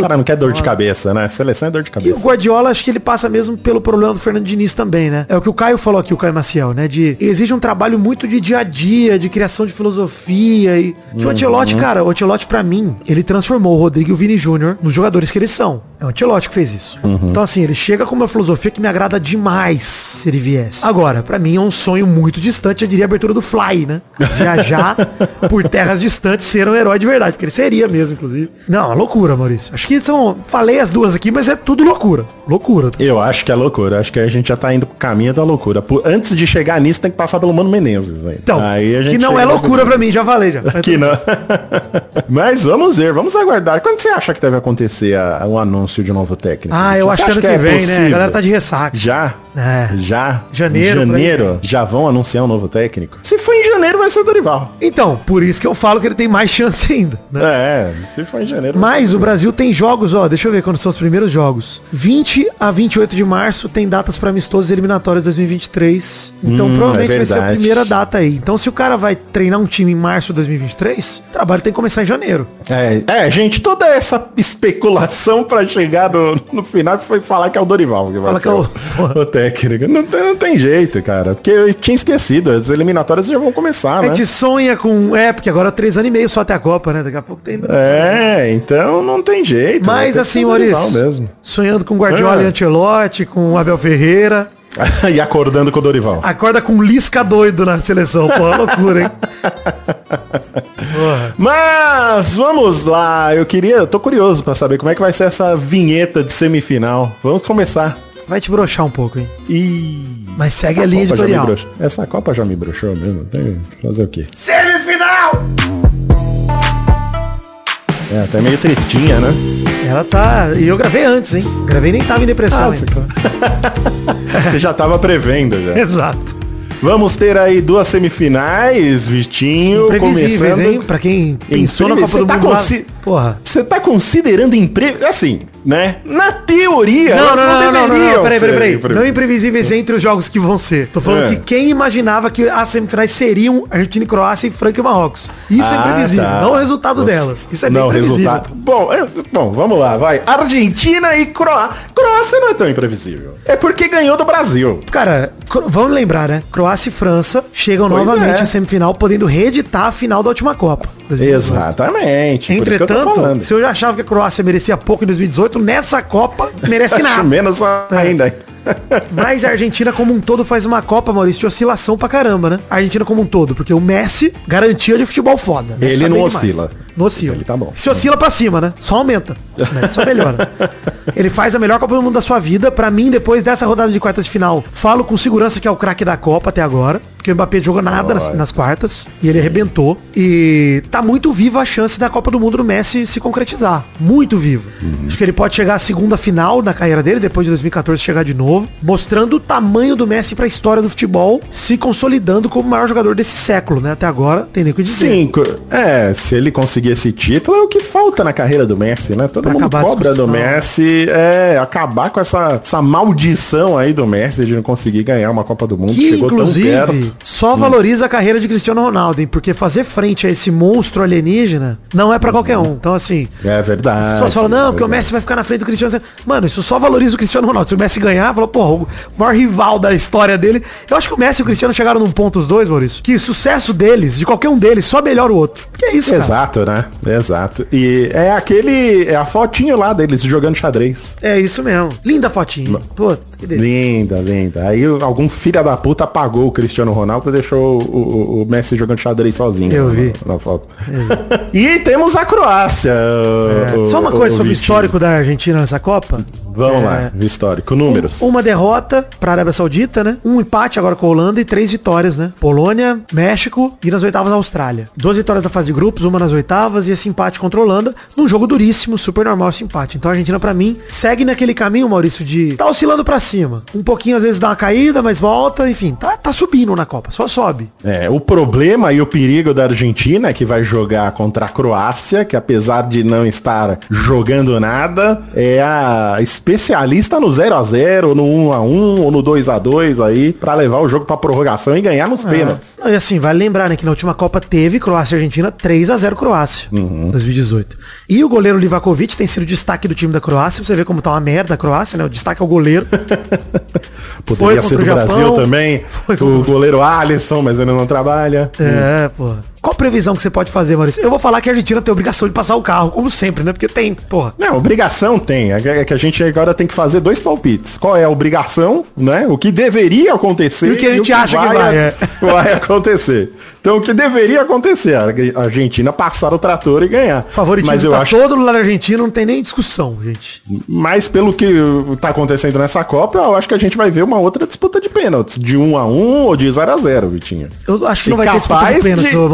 Speaker 2: Cara não quer dor de cabeça, né? Seleção é dor de
Speaker 3: E o
Speaker 2: cabeça.
Speaker 3: Guardiola, acho que ele passa mesmo pelo problema do Fernando Diniz também, né? É o que o Caio falou aqui, o Caio Maciel, né? De exige um trabalho muito de dia a dia, de criação de filosofia e que o Ancelotti, cara, o Ancelotti pra mim, ele transformou o Rodrigo e o Vini Júnior nos jogadores que eles são. É o Ancelotti que fez isso. Então assim, ele chega com uma filosofia que me agrada demais se ele viesse. Agora, pra mim é um sonho muito distante, eu diria a abertura do Fly, né? Viajar por terras distantes, ser um herói de verdade, porque ele seria mesmo, inclusive. Não, é loucura, Maurício. Acho que são, falei as duas aqui, mas é tudo loucura. Loucura.
Speaker 2: Eu acho que é loucura. Acho que a gente já tá indo pro caminho da loucura. Por- antes de chegar nisso, tem que passar pelo Mano Menezes. Aí.
Speaker 3: Então,
Speaker 2: Aí a gente
Speaker 3: que não é loucura pra mim, já falei já.
Speaker 2: Que não. Mas vamos ver, vamos aguardar. Quando você acha que deve acontecer o anúncio de um novo técnico?
Speaker 3: Ah, eu acho que ano que,
Speaker 2: é
Speaker 3: vem, né?
Speaker 2: possível?
Speaker 3: A galera tá de ressaca.
Speaker 2: Já?
Speaker 3: É.
Speaker 2: Já?
Speaker 3: Janeiro,
Speaker 2: janeiro, já vão anunciar um novo técnico? Se for em janeiro, vai ser o Dorival.
Speaker 3: Então, por isso que eu falo que ele tem mais chance ainda, né?
Speaker 2: É, se for em janeiro.
Speaker 3: Mas o Brasil tem jogos, ó, deixa eu ver quando são os primeiros jogos. 20 a 28 de março tem datas para amistosos e eliminatórios 2023. Então
Speaker 2: Hum,
Speaker 3: provavelmente
Speaker 2: é
Speaker 3: vai ser a primeira data aí. Então se o cara vai treinar um time em março de 2023, o trabalho tem que começar em janeiro.
Speaker 2: É, é, gente, toda essa especulação pra chegar no, no final foi falar que é o Dorival que vai
Speaker 3: Fala
Speaker 2: ser
Speaker 3: que é
Speaker 2: o,
Speaker 3: o-
Speaker 2: o técnico. Não, tem- não tem jeito, cara. Porque eu tinha esquecido, as eliminatórias já vão começar,
Speaker 3: A
Speaker 2: né?
Speaker 3: gente sonha com. É, porque agora três anos e meio só até a Copa, né? Daqui a pouco tem.
Speaker 2: É, então não tem jeito. vai
Speaker 3: Mas assim, Maurício,
Speaker 2: mesmo.
Speaker 3: sonhando com Guardiola
Speaker 2: É.
Speaker 3: e Ancelotti, com Abel Ferreira.
Speaker 2: e acordando com o Dorival.
Speaker 3: Acorda com Lisca doido na seleção. Pô, é loucura, hein?
Speaker 2: Mas vamos lá, eu queria, eu tô curioso pra saber como é que vai ser essa vinheta de semifinal. Vamos começar.
Speaker 3: Vai te broxar um pouco, hein?
Speaker 2: E
Speaker 3: Mas segue
Speaker 2: Essa
Speaker 3: a linha
Speaker 2: Copa
Speaker 3: editorial.
Speaker 2: Essa Copa já me broxou mesmo. Tem que fazer o quê?
Speaker 3: Semifinal!
Speaker 2: É até meio tristinha, né?
Speaker 3: Ela tá. E eu gravei antes, hein? Gravei nem tava em depressão
Speaker 2: Ah,
Speaker 3: ainda.
Speaker 2: Você já tava prevendo já.
Speaker 3: Exato.
Speaker 2: Vamos ter aí duas semifinais, Vitinho,
Speaker 3: Previsíveis,
Speaker 2: começando.
Speaker 3: hein? Pra quem pensou na Copa
Speaker 2: Você
Speaker 3: do
Speaker 2: tá
Speaker 3: Mundo.
Speaker 2: consi-
Speaker 3: Porra.
Speaker 2: Você tá considerando impre... assim, né? Na teoria,
Speaker 3: Não, não, não, não, não, não,
Speaker 2: deveriam
Speaker 3: peraí, peraí, peraí.
Speaker 2: impre-
Speaker 3: Não imprevisíveis entre os jogos que vão ser. Tô falando
Speaker 2: É.
Speaker 3: que quem imaginava que as semifinais seriam Argentina e Croácia e Franca e Marrocos. Isso é
Speaker 2: Ah,
Speaker 3: imprevisível,
Speaker 2: tá.
Speaker 3: não o resultado
Speaker 2: Nossa.
Speaker 3: delas. Isso é bem
Speaker 2: não,
Speaker 3: imprevisível.
Speaker 2: resultado. Bom, é- bom, vamos lá, vai. Argentina e Croácia. Croácia não é tão imprevisível. É porque ganhou do Brasil.
Speaker 3: Cara, vamos lembrar, né? Croácia e França chegam
Speaker 2: Pois
Speaker 3: novamente
Speaker 2: é.
Speaker 3: à semifinal, podendo reeditar a final da última Copa. 2018.
Speaker 2: Exatamente. por falando.
Speaker 3: se eu já achava que a Croácia merecia pouco em 2018, nessa Copa merece nada.
Speaker 2: Menos ainda.
Speaker 3: Mas a Argentina como um todo faz uma Copa, Maurício, de oscilação pra caramba, né? A Argentina como um todo, porque o Messi garantia de futebol foda.
Speaker 2: Ele não
Speaker 3: bem
Speaker 2: oscila.
Speaker 3: Não oscila.
Speaker 2: Ele tá bom.
Speaker 3: Se oscila pra cima, né? Só aumenta. Né? Só melhora. Ele faz a melhor Copa do Mundo da sua vida. Pra mim, depois dessa rodada de quartas de final, falo com segurança que é o craque da Copa até agora. Porque o Mbappé jogou nada nas, nas quartas. E ele arrebentou. E tá muito viva a chance da Copa do Mundo do Messi se concretizar. Muito viva.
Speaker 2: Uhum.
Speaker 3: Acho que ele pode chegar à segunda final da carreira dele, depois de 2014 chegar de novo. Mostrando o tamanho do Messi pra história do futebol, se consolidando como o maior jogador desse século, né? Até agora, tem nem o que dizer.
Speaker 2: Cinco. É, se ele conseguir esse título, é o que falta na carreira do Messi, né? Todo
Speaker 3: Pra
Speaker 2: mundo cobra do
Speaker 3: discussão.
Speaker 2: Messi, é, acabar com essa, essa maldição aí do Messi de não conseguir ganhar uma Copa do Mundo.
Speaker 3: Que
Speaker 2: Chegou tão
Speaker 3: inclusive
Speaker 2: perto. Hum.
Speaker 3: só valoriza a carreira de Cristiano Ronaldo, hein? Porque fazer frente a esse monstro alienígena não é pra qualquer um. Então, assim,
Speaker 2: É verdade.
Speaker 3: as pessoas falam, não,
Speaker 2: é
Speaker 3: porque o. Messi vai ficar na frente do Cristiano. Mano, isso só valoriza o Cristiano Ronaldo. Se o Messi ganhar, falou, porra, o maior rival da história dele. Eu acho que o Messi e o Cristiano chegaram num ponto, os dois, Maurício, que o sucesso deles, de qualquer um deles, só melhora o outro. Que é isso, cara.
Speaker 2: Exato, né? Exato. E é aquele. É a fotinho lá deles jogando xadrez.
Speaker 3: É isso mesmo. Linda fotinha. Pô.
Speaker 2: Linda, linda. Aí algum filho da puta apagou o Cristiano Ronaldo e deixou o, o- o Messi jogando xadrez sozinho.
Speaker 3: Eu
Speaker 2: na-
Speaker 3: vi.
Speaker 2: Na, foto. e temos a Croácia.
Speaker 3: É,
Speaker 2: o-
Speaker 3: Só uma coisa sobre o histórico da Argentina nessa Copa.
Speaker 2: Vamos
Speaker 3: É,
Speaker 2: lá, histórico. Números.
Speaker 3: Uma derrota pra Arábia Saudita, né? Um empate agora com a Holanda e três vitórias, né? Polônia, México e nas oitavas a Austrália. Duas vitórias da fase de grupos, uma nas oitavas e esse empate contra a Holanda, num jogo duríssimo, super normal esse empate. Então a Argentina, pra mim, segue naquele caminho, Maurício, de tá oscilando pra cima. Um pouquinho às vezes dá uma caída, mas volta, enfim, tá, tá subindo na Copa, só sobe.
Speaker 2: É, o problema e o perigo da Argentina é que vai jogar contra a Croácia, que apesar de não estar jogando nada, é a especialista no 0 a 0 no 1 a 1 ou no 2 a 2 aí, pra levar o jogo pra prorrogação e ganhar nos pênaltis.
Speaker 3: Não, E assim, vale lembrar, né, que na última Copa teve Croácia e Argentina 3 a 0 Croácia, 2018. E o goleiro Livakovic tem sido destaque do time da Croácia, você ver como tá uma merda a Croácia, né? O destaque é o goleiro.
Speaker 2: Poderia ser do Brasil também. O goleiro Alisson, mas ele não trabalha.
Speaker 3: É, porra. Qual previsão que você pode fazer, Maurício? Eu vou falar que a Argentina tem obrigação de passar o carro, como sempre, né? Porque tem, porra.
Speaker 2: Não, obrigação tem. É que a gente agora tem que fazer dois palpites. Qual é a obrigação, né? O que deveria acontecer
Speaker 3: E o que a gente acha que vai, é.
Speaker 2: vai acontecer. Então, o que deveria acontecer? A Argentina passar o trator e ganhar.
Speaker 3: Favoritismo
Speaker 2: Mas eu
Speaker 3: tá
Speaker 2: acho
Speaker 3: todo lado da Argentina, não tem nem discussão, gente.
Speaker 2: Mas pelo que tá acontecendo nessa Copa, eu acho que a gente vai ver uma outra disputa de pênaltis. De 1 a 1 ou de 0 a 0 Vitinho.
Speaker 3: Eu acho que
Speaker 2: E
Speaker 3: não vai ter disputa de
Speaker 2: capaz
Speaker 3: pênalti,
Speaker 2: de-
Speaker 3: ô,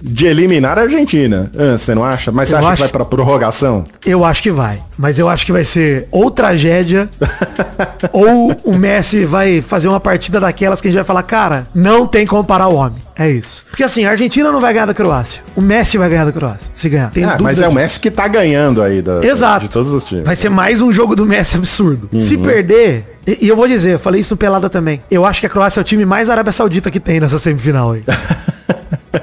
Speaker 2: De eliminar a Argentina. Ah, você não acha? Mas você
Speaker 3: Eu
Speaker 2: acha
Speaker 3: acho-
Speaker 2: que vai pra prorrogação?
Speaker 3: Eu acho que vai. Mas eu acho que vai ser ou tragédia, ou o Messi vai fazer uma partida daquelas que a gente vai falar, cara, não tem como parar o homem. É isso. Porque assim, a Argentina não vai ganhar da Croácia. O Messi vai ganhar da Croácia. Se ganhar. Tem
Speaker 2: Ah, mas é o
Speaker 3: disso.
Speaker 2: Messi que tá ganhando aí da,
Speaker 3: Exato.
Speaker 2: de todos os times.
Speaker 3: Vai ser mais um jogo do Messi absurdo. Se perder, e, e eu vou dizer, eu falei isso no Pelada também. Eu acho que a Croácia é o time mais Arábia Saudita que tem nessa semifinal aí.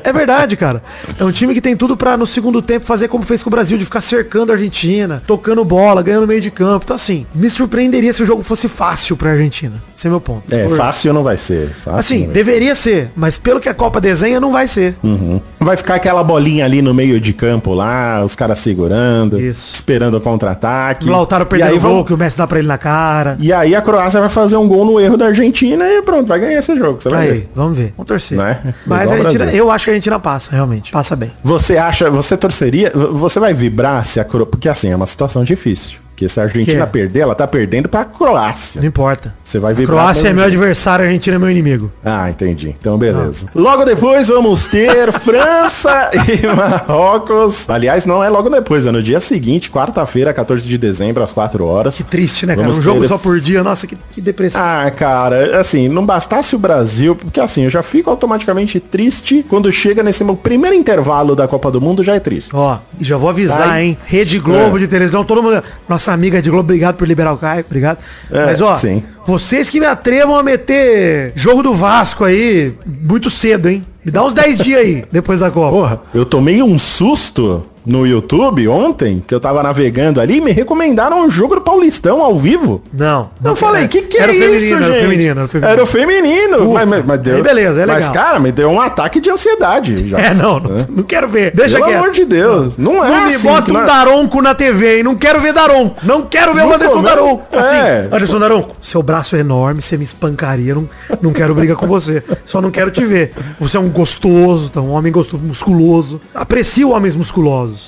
Speaker 3: É verdade, cara. É um time que tem tudo pra no segundo tempo fazer como fez com o Brasil, de ficar cercando a Argentina, tocando bola, ganhando meio de campo. Então assim, me surpreenderia se o jogo fosse fácil pra Argentina. Esse é meu ponto.
Speaker 2: É,
Speaker 3: Por-
Speaker 2: fácil não vai ser. Fácil
Speaker 3: Assim,
Speaker 2: vai
Speaker 3: deveria ser, mas pelo que a Copa desenha, não vai ser.
Speaker 2: Uhum. Vai ficar aquela bolinha ali no meio de campo lá, os caras segurando,
Speaker 3: Isso.
Speaker 2: esperando o contra-ataque.
Speaker 3: O Lautaro
Speaker 2: aí
Speaker 3: o gol,
Speaker 2: vão-
Speaker 3: que o Messi dá pra ele na cara.
Speaker 2: E aí a Croácia vai fazer um gol no erro da Argentina e pronto, vai ganhar esse jogo. Você vai
Speaker 3: Aí,
Speaker 2: ver.
Speaker 3: vamos ver. Vamos torcer.
Speaker 2: Né?
Speaker 3: Mas
Speaker 2: Igual
Speaker 3: a Argentina, eu acho que a Argentina passa, realmente. Passa bem.
Speaker 2: Você acha, você torceria, você vai vibrar se a Croácia, porque assim, é uma situação difícil. Porque se a Argentina
Speaker 3: Que?
Speaker 2: perder, ela tá perdendo pra Croácia.
Speaker 3: Não importa.
Speaker 2: Você vai vibrar.
Speaker 3: Croácia é meu adversário, a Argentina é meu inimigo.
Speaker 2: Ah, entendi. Então, beleza. Logo depois vamos ter França e Marrocos. Aliás, não é logo depois, é no dia seguinte, quarta-feira, 14 de dezembro, às 4 horas.
Speaker 3: Que triste, né, cara?
Speaker 2: Vamos
Speaker 3: Um jogo
Speaker 2: ter-
Speaker 3: só por dia. Nossa, que, que depressão.
Speaker 2: Ah, cara, assim, não bastasse o Brasil, porque assim, eu já fico automaticamente triste quando chega nesse meu primeiro intervalo da Copa do Mundo, já é triste.
Speaker 3: Ó, e já vou avisar,
Speaker 2: Aí-
Speaker 3: hein? Rede Globo
Speaker 2: É.
Speaker 3: de televisão, todo mundo. Nossa amiga de Globo, obrigado por liberar o Caio, obrigado.
Speaker 2: É,
Speaker 3: Mas ó,
Speaker 2: sim.
Speaker 3: Vocês que me atrevam a meter jogo do Vasco aí muito cedo, hein? Me dá uns 10 dias aí, depois da Copa.
Speaker 2: Porra, eu tomei um susto no YouTube ontem, que eu tava navegando ali, me recomendaram um jogo do Paulistão ao vivo.
Speaker 3: Não. não
Speaker 2: Eu falei, que que
Speaker 3: era
Speaker 2: é
Speaker 3: o feminino,
Speaker 2: isso,
Speaker 3: era o
Speaker 2: gente?
Speaker 3: feminino, era o feminino.
Speaker 2: Era o feminino.
Speaker 3: Ufa.
Speaker 2: Mas, mas deu,
Speaker 3: beleza, é
Speaker 2: Mas,
Speaker 3: legal.
Speaker 2: cara, me deu um ataque de ansiedade. Já.
Speaker 3: É, não, não, não quero ver. Deixa
Speaker 2: Pelo
Speaker 3: quieto.
Speaker 2: amor de Deus. Não, é
Speaker 3: Não me
Speaker 2: assim
Speaker 3: bota
Speaker 2: que
Speaker 3: um Daronco na TV, hein? Não quero ver Daronco. Não quero ver o
Speaker 2: Não
Speaker 3: Anderson Daronco. Assim,
Speaker 2: É.
Speaker 3: Anderson Daronco, seu braço é enorme, você me espancaria. Não, não quero briga com você. Só não quero te ver. Você é um gostoso, tá? um homem gostoso, musculoso. Aprecio homens musculosos.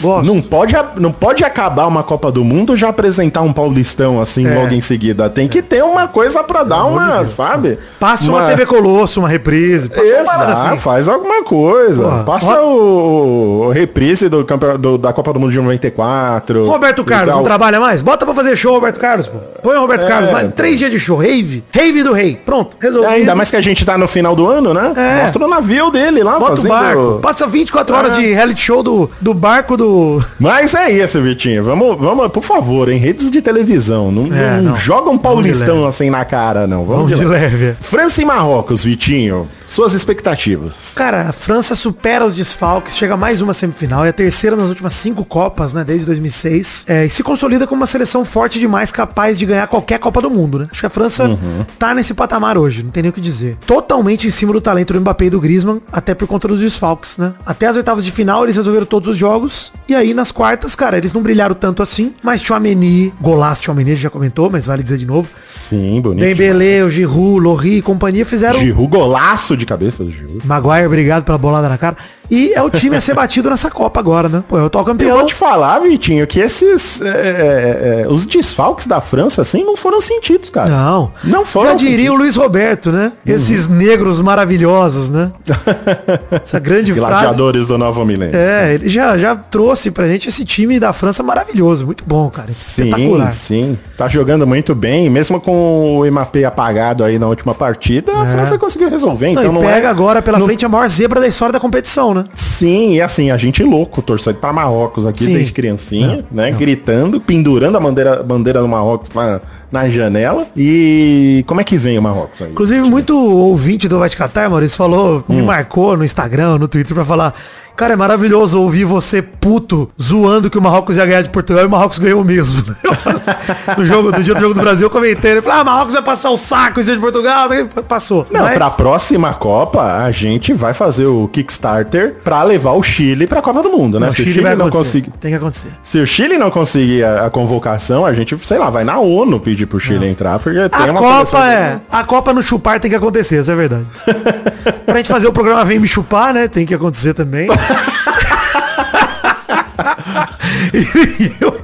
Speaker 3: Gosto.
Speaker 2: Não pode, não pode acabar uma Copa do Mundo já apresentar um Paulistão assim
Speaker 3: É.
Speaker 2: logo em seguida. Tem que ter uma coisa pra dar uma, sabe?
Speaker 3: Passa uma... TV Colosso, uma reprise. Passa uma
Speaker 2: Exato,
Speaker 3: assim.
Speaker 2: faz alguma coisa.
Speaker 3: Porra,
Speaker 2: Passa o, o reprise do, campe- do- da Copa do Mundo de 94.
Speaker 3: Roberto Carlos, não trabalha mais? Bota pra fazer show, Roberto Carlos, pô. Põe o Roberto
Speaker 2: É,
Speaker 3: Carlos, três dias de show, rave. Rave do rei. Pronto, resolvido.
Speaker 2: Ainda mais que a gente tá no final do ano, né?
Speaker 3: É.
Speaker 2: Mostra o navio dele lá
Speaker 3: Bota o
Speaker 2: fazendo...
Speaker 3: barco. Passa 24 horas
Speaker 2: É.
Speaker 3: de reality show do, do barco do...
Speaker 2: Mas é isso, Vitinho. Vamos, vamos, por favor, em redes de televisão. Não,
Speaker 3: É,
Speaker 2: não
Speaker 3: não.
Speaker 2: joga um paulistão
Speaker 3: leve.
Speaker 2: assim na cara, não. Vamos,
Speaker 3: Vamos de leve.
Speaker 2: França e Marrocos, Vitinho. Suas expectativas.
Speaker 3: Cara, a França supera os desfalques, chega a mais uma semifinal, é a terceira nas últimas cinco Copas, né, desde 2006, é, e se consolida como uma seleção forte demais, capaz de ganhar qualquer Copa do Mundo, né? Acho que a França
Speaker 2: Uhum.
Speaker 3: tá nesse patamar hoje, não tem nem o que dizer. Totalmente em cima do talento do Mbappé e do Griezmann, até por conta dos desfalques, né? Até as oitavas de final eles resolveram todos os jogos, e aí nas quartas, cara, eles não brilharam tanto assim, mas Chouameni, golaço Chouameni, a gente já comentou, mas vale dizer de novo,
Speaker 2: Sim, bonito.
Speaker 3: Dembélé, o Giroud, Lorri e companhia fizeram
Speaker 2: Giroud, golaço de cabeça do.
Speaker 3: Maguire, obrigado pela bolada na cara. E é o time a ser batido nessa Copa agora, né? Pô, é o atual
Speaker 2: Eu
Speaker 3: campeão.
Speaker 2: vou te falar, Vitinho, que esses. é, é, é, os desfalques da França, assim, não foram sentidos, cara.
Speaker 3: Não.
Speaker 2: Não foram
Speaker 3: Já diria
Speaker 2: sentidos.
Speaker 3: o Luiz Roberto, né? Esses negros maravilhosos, né? Essa grande frase.
Speaker 2: Gladiadores do Novo Milênio.
Speaker 3: É, ele já, já trouxe pra gente esse time da França maravilhoso. Muito bom, cara.
Speaker 2: Sim, sim. Tá jogando muito bem. Mesmo com o MAP apagado aí na última partida, a França conseguiu resolver. Então
Speaker 3: e
Speaker 2: não
Speaker 3: pega
Speaker 2: é...
Speaker 3: agora pela
Speaker 2: não-
Speaker 3: frente a maior zebra da história da competição, né?
Speaker 2: Sim, e assim, a gente louco, torcendo pra Marrocos aqui
Speaker 3: Sim.
Speaker 2: desde criancinha, né? Gritando, pendurando a bandeira, bandeira do Marrocos na, na janela. E como é que vem o Marrocos aí?
Speaker 3: Inclusive, muito ouvinte do Vai Catar, Maurício, falou,
Speaker 2: Hum.
Speaker 3: me marcou no Instagram, no Twitter pra falar. Cara, é maravilhoso ouvir você puto zoando que o Marrocos ia ganhar de Portugal e o Marrocos ganhou mesmo. no jogo do dia do jogo do Brasil, eu comentei, ele falou, ah, Marrocos vai passar o saco em cima de Portugal, passou.
Speaker 2: Não,
Speaker 3: Mas-
Speaker 2: pra próxima Copa, a gente vai fazer o Kickstarter pra levar o Chile pra Copa do Mundo, né?
Speaker 3: Não,
Speaker 2: Se
Speaker 3: o Chile vai
Speaker 2: não conseguir.
Speaker 3: Tem que acontecer.
Speaker 2: Se o Chile não conseguir a, a convocação, a gente, sei lá, vai na ONU pedir pro Chile entrar, porque tem
Speaker 3: A
Speaker 2: uma
Speaker 3: Copa é. A Copa no chupar tem que acontecer, isso é verdade. pra gente fazer o programa Vem Me Chupar, né? Tem que acontecer também. E eu-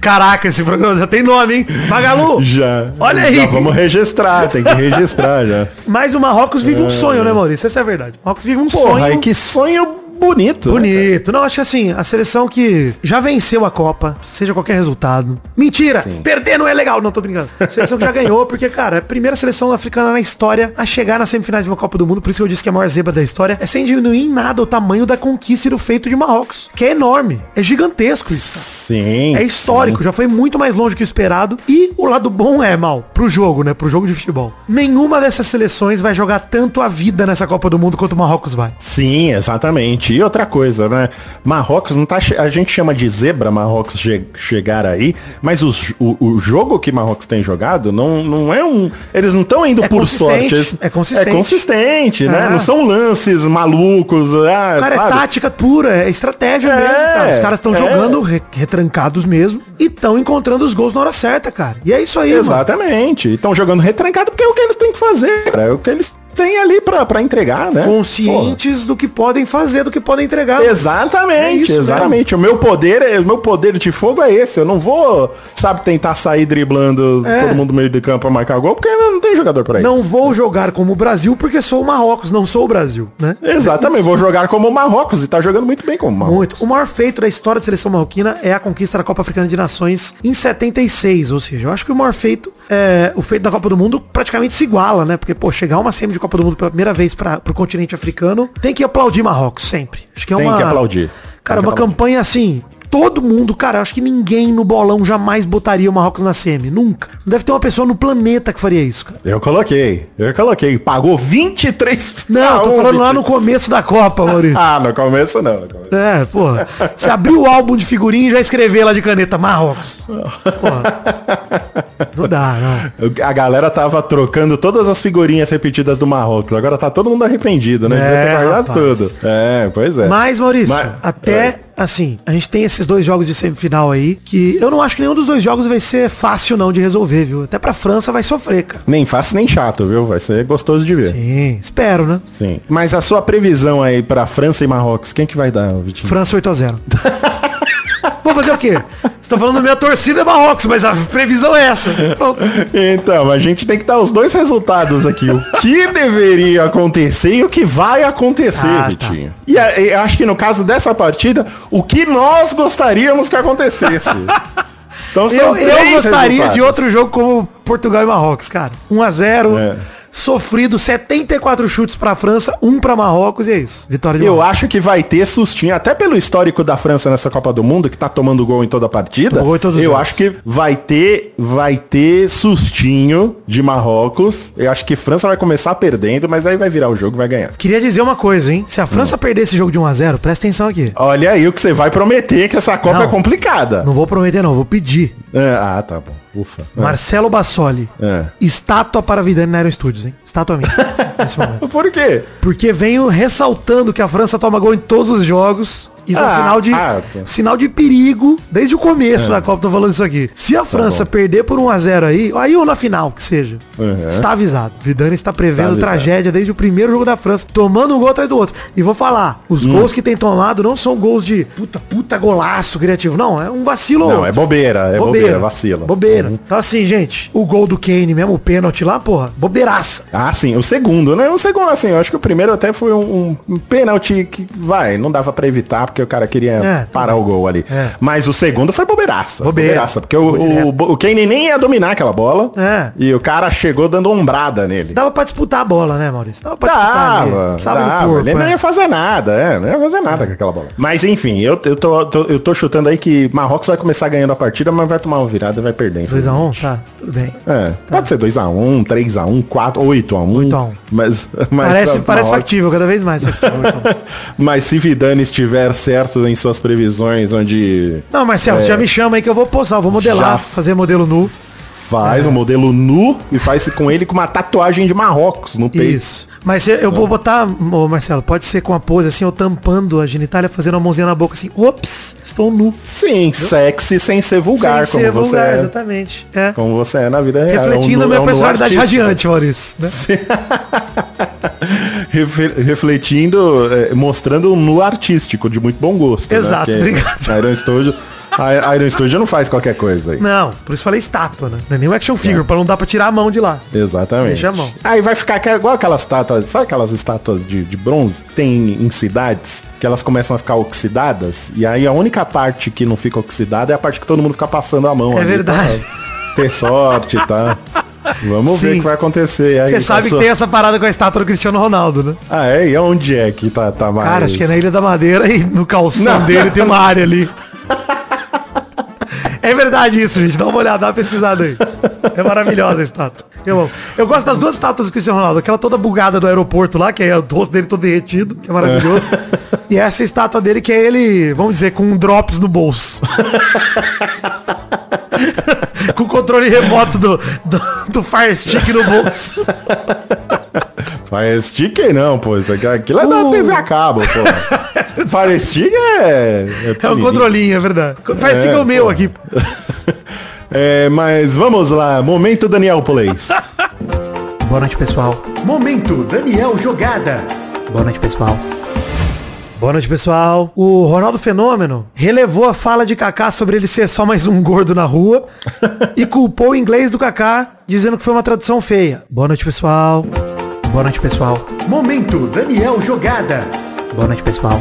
Speaker 3: Caraca, esse programa já tem nome, hein? Magalu!
Speaker 2: Já.
Speaker 3: Olha aí.
Speaker 2: Já vamos registrar, tem que registrar já.
Speaker 3: Mas o Marrocos vive um sonho, né, Maurício? Essa é a verdade. O Marrocos vive um
Speaker 2: Porra,
Speaker 3: sonho.
Speaker 2: e que sonho bonito. né,
Speaker 3: Bonito. Não, acho que assim, a seleção que já venceu a Copa, seja qualquer resultado. Mentira! Perder não é legal, não tô brincando. Seleção que já ganhou, porque, cara, é a primeira seleção africana na história a chegar nas semifinais de uma Copa do Mundo, por isso que eu disse que é a maior zebra da história, é sem diminuir em nada o tamanho da conquista e do feito de Marrocos. Que é enorme. É gigantesco isso. cara.
Speaker 2: Sim.
Speaker 3: É histórico, já foi muito mais longe que o esperado. E o lado bom é, mal, pro jogo, né? Pro jogo de futebol. Nenhuma dessas seleções vai jogar tanto a vida nessa Copa do Mundo quanto o Marrocos vai.
Speaker 2: Sim, exatamente. E outra coisa, né? Marrocos não tá. A gente chama de zebra Marrocos che- chegar aí, mas os- o, o jogo que Marrocos tem jogado não, não é um. Eles não estão indo
Speaker 3: É
Speaker 2: por sorte. eles-
Speaker 3: é consistente.
Speaker 2: É consistente, né?
Speaker 3: É.
Speaker 2: Não são lances malucos. Ah,
Speaker 3: Cara, é
Speaker 2: sabe?
Speaker 3: tática pura, é estratégia
Speaker 2: É,
Speaker 3: mesmo, cara. Os caras estão
Speaker 2: é.
Speaker 3: jogando re- retrancados mesmo e estão encontrando os gols na hora certa, cara. E é isso aí.
Speaker 2: Exatamente. Estão jogando retrancado porque é o que eles têm que fazer, cara. É o que eles têm ali pra, pra entregar, né?
Speaker 3: Conscientes do que podem fazer, do que podem entregar.
Speaker 2: Porra.
Speaker 3: É
Speaker 2: Exatamente,
Speaker 3: isso
Speaker 2: exatamente. O meu poder, é- o meu poder de fogo é esse. Eu não vou, sabe, tentar sair driblando
Speaker 3: É.
Speaker 2: todo mundo no meio de campo pra marcar gol, porque não tem jogador pra isso.
Speaker 3: Não vou jogar como o Brasil porque sou o Marrocos, não sou o Brasil, né?
Speaker 2: Exatamente, vou jogar como o Marrocos e tá jogando muito bem como o Marrocos.
Speaker 3: Muito. O maior feito da história da seleção marroquina é a conquista da Copa Africana de Nações em 76. Ou seja, eu acho que o maior feito, é, o feito da Copa do Mundo praticamente se iguala, né? Porque, pô, chegar uma semi de Copa do Mundo pela primeira vez para pro continente africano, tem que aplaudir Marrocos, sempre. Acho que é
Speaker 2: Tem
Speaker 3: uma...
Speaker 2: que aplaudir.
Speaker 3: Cara,
Speaker 2: Tem
Speaker 3: uma campanha assim, todo mundo, cara, acho que ninguém no bolão jamais botaria o Marrocos na semi. Nunca. Não deve ter uma pessoa no planeta que faria isso, cara.
Speaker 2: Eu coloquei, eu coloquei. Pagou 23
Speaker 3: Não, eu tô falando lá
Speaker 2: 23.
Speaker 3: no começo da Copa, Maurício.
Speaker 2: Ah, no começo não. no começo.
Speaker 3: É, porra. Você abriu o álbum de figurinha e já escreveu lá de caneta Marrocos. Porra. Não dá, não.
Speaker 2: A galera tava trocando todas as figurinhas repetidas do Marrocos. Agora tá todo mundo arrependido, né? Devia
Speaker 3: É,
Speaker 2: ter guardado
Speaker 3: rapaz.
Speaker 2: tudo. É, pois é.
Speaker 3: Mas, Maurício,
Speaker 2: Mas-
Speaker 3: até,
Speaker 2: é.
Speaker 3: Assim, a gente tem esses dois jogos de semifinal aí, que eu não acho que nenhum dos dois jogos vai ser fácil não de resolver, viu? Até pra França vai sofrer, cara.
Speaker 2: Nem fácil nem chato, viu? Vai ser gostoso de ver. Sim.
Speaker 3: Sim, espero, né?
Speaker 2: Mas a sua previsão aí pra França e Marrocos, quem que vai dar, Vitinho?
Speaker 3: França 8x0. Vou fazer o quê? Você tá falando minha torcida é Marrocos, mas a previsão é essa. Pronto.
Speaker 2: Então, a gente tem que dar os dois resultados aqui. O que deveria acontecer e o que vai acontecer,
Speaker 3: Ah, tá.
Speaker 2: Vitinho. E a- eu acho que no caso dessa partida, o que nós gostaríamos que acontecesse. Então
Speaker 3: Eu, eu gostaria de
Speaker 2: resultados.
Speaker 3: outro jogo como Portugal e Marrocos, cara. 1x0,
Speaker 2: É.
Speaker 3: sofrido, 74 chutes pra França, 1 pra Marrocos e é isso. Vitória de
Speaker 2: Eu
Speaker 3: Marrocos.
Speaker 2: acho que vai ter sustinho, até pelo histórico da França nessa Copa do Mundo, que tá tomando gol em toda a partida.
Speaker 3: Tomou gol em todos os
Speaker 2: eu
Speaker 3: jogos.
Speaker 2: acho que vai ter, vai ter sustinho de Marrocos. Eu acho que França vai começar perdendo, mas aí vai virar o jogo e vai ganhar.
Speaker 3: Queria dizer uma coisa, hein? Se a França perder esse jogo de 1x0, presta atenção aqui.
Speaker 2: Olha aí o que você vai prometer, que essa Copa
Speaker 3: Não.
Speaker 2: é complicada.
Speaker 3: Não vou prometer não, vou pedir.
Speaker 2: É, ah, tá bom. Ufa. É.
Speaker 3: Marcelo Bassoli.
Speaker 2: É.
Speaker 3: Estátua para Vidani na Aero Studios, hein? Estátua minha.
Speaker 2: Por quê?
Speaker 3: Porque venho ressaltando que a França toma gol em todos os jogos. Isso é um
Speaker 2: Ah,
Speaker 3: sinal de,
Speaker 2: ah, tá.
Speaker 3: sinal de perigo desde o começo da Copa, tô falando isso aqui. Se a França
Speaker 2: Tá bom.
Speaker 3: perder por 1x0 aí, aí ou na final, que seja,
Speaker 2: Uhum.
Speaker 3: está avisado. Vidani está prevendo
Speaker 2: avisado.
Speaker 3: tragédia desde o primeiro jogo da França, tomando um gol atrás do outro. E vou falar, os
Speaker 2: Hum.
Speaker 3: gols que tem tomado não são gols de puta, puta golaço criativo, não, é um vacilo.
Speaker 2: Não, é bobeira, é bobeira, vacila.
Speaker 3: Bobeira.
Speaker 2: Uhum.
Speaker 3: Então assim, gente, o gol do Kane mesmo, o pênalti lá, porra, bobeiraça.
Speaker 2: Ah, sim, o segundo, né? O segundo, assim, eu acho que o primeiro até foi um, um pênalti que, vai, não dava pra evitar, porque o cara queria
Speaker 3: É,
Speaker 2: parar o gol ali.
Speaker 3: É.
Speaker 2: Mas o segundo foi bobeiraça.
Speaker 3: Bobeira.
Speaker 2: Bobeiraça, porque o, o, o Kane nem ia dominar aquela bola.
Speaker 3: É.
Speaker 2: E o cara chegou dando ombrada nele.
Speaker 3: Dava pra disputar a bola, né, Maurício? Dava pra disputar.
Speaker 2: Dava,
Speaker 3: Precisava do
Speaker 2: dava.
Speaker 3: corpo,
Speaker 2: ele não
Speaker 3: é.
Speaker 2: ia fazer nada, é, não ia fazer nada com aquela bola. Mas enfim, eu, eu, tô, tô- eu tô chutando aí que Marrocos vai começar ganhando a partida, mas vai tomar uma virada e vai perder.
Speaker 3: 2x1, tá, tudo bem.
Speaker 2: É, pode ser 2x1, 3x1, 4, 8x1.
Speaker 3: 8x1.
Speaker 2: Mas, mas
Speaker 3: parece
Speaker 2: a-
Speaker 3: parece factível, cada vez mais.
Speaker 2: Mas se Vidane estiver certo em suas previsões, onde
Speaker 3: Não, Marcelo,
Speaker 2: É.
Speaker 3: já me chama aí que eu vou postar, eu vou modelar,
Speaker 2: Já.
Speaker 3: fazer modelo nu.
Speaker 2: faz um modelo nu e faz com ele com uma tatuagem de Marrocos no peito.
Speaker 3: Isso. Mas eu, eu vou botar, ô Marcelo, pode ser com a pose assim, eu tampando a genitália, fazendo a mãozinha na boca assim, ops, estou nu.
Speaker 2: Sim, sexy sem ser vulgar,
Speaker 3: Sem
Speaker 2: como
Speaker 3: ser
Speaker 2: você
Speaker 3: vulgar,
Speaker 2: é.
Speaker 3: exatamente. É.
Speaker 2: Como você é na vida real.
Speaker 3: Refletindo
Speaker 2: É
Speaker 3: a
Speaker 2: um
Speaker 3: minha
Speaker 2: nu- é um
Speaker 3: personalidade radiante, Maurício. né?
Speaker 2: Refletindo, é, mostrando um nu artístico de muito bom gosto. né?
Speaker 3: Exato,
Speaker 2: Porque
Speaker 3: obrigado.
Speaker 2: a Iron Studio, a Iron Studio não faz qualquer coisa aí.
Speaker 3: Não, por isso falei estátua, né? Não é nem um action figure, pra não dar pra tirar a mão de lá.
Speaker 2: Exatamente.
Speaker 3: Deixa a mão.
Speaker 2: Aí vai ficar que- igual aquelas estátuas, sabe aquelas estátuas de, de bronze que tem em cidades que elas começam a ficar oxidadas e aí a única parte que não fica oxidada é a parte que todo mundo fica passando a mão.
Speaker 3: É
Speaker 2: ali
Speaker 3: verdade.
Speaker 2: ter sorte, tá? Vamos ver
Speaker 3: Sim.
Speaker 2: o que vai acontecer. aí
Speaker 3: Você sabe que tem essa parada com a estátua do Cristiano Ronaldo, né?
Speaker 2: Ah, é? E onde é que tá, tá mais...
Speaker 3: Cara, acho que é na Ilha da Madeira e no calção
Speaker 2: Não.
Speaker 3: dele tem uma área ali. É verdade isso, gente. Dá uma olhada, dá uma pesquisada aí. É maravilhosa a estátua. Eu amo. Eu gosto das duas estátuas do Cristiano Ronaldo. Aquela toda bugada do aeroporto lá, que é o rosto dele todo derretido, que é maravilhoso. E essa estátua dele que é ele, vamos dizer, com um drops no bolso. com o controle remoto do, do, do Fire Stick no bolso.
Speaker 2: Fire Stick não, pô. Isso aqui, aquilo é da
Speaker 3: Uh.
Speaker 2: TV a cabo, pô. Fire Stick é...
Speaker 3: É um controlinho, é verdade. Fire Stick é o meu
Speaker 2: pô.
Speaker 3: aqui.
Speaker 2: É, mas vamos lá. Momento Daniel Plays.
Speaker 3: Boa noite, pessoal.
Speaker 5: Momento Daniel Jogadas.
Speaker 3: Boa noite, pessoal. Boa noite, pessoal. O Ronaldo Fenômeno relevou a fala de Kaká sobre ele ser só mais um gordo na rua e culpou o inglês do Kaká, dizendo que foi uma tradução feia. Boa noite, pessoal. Boa noite, pessoal.
Speaker 5: Momento Daniel Jogadas.
Speaker 3: Boa noite, pessoal.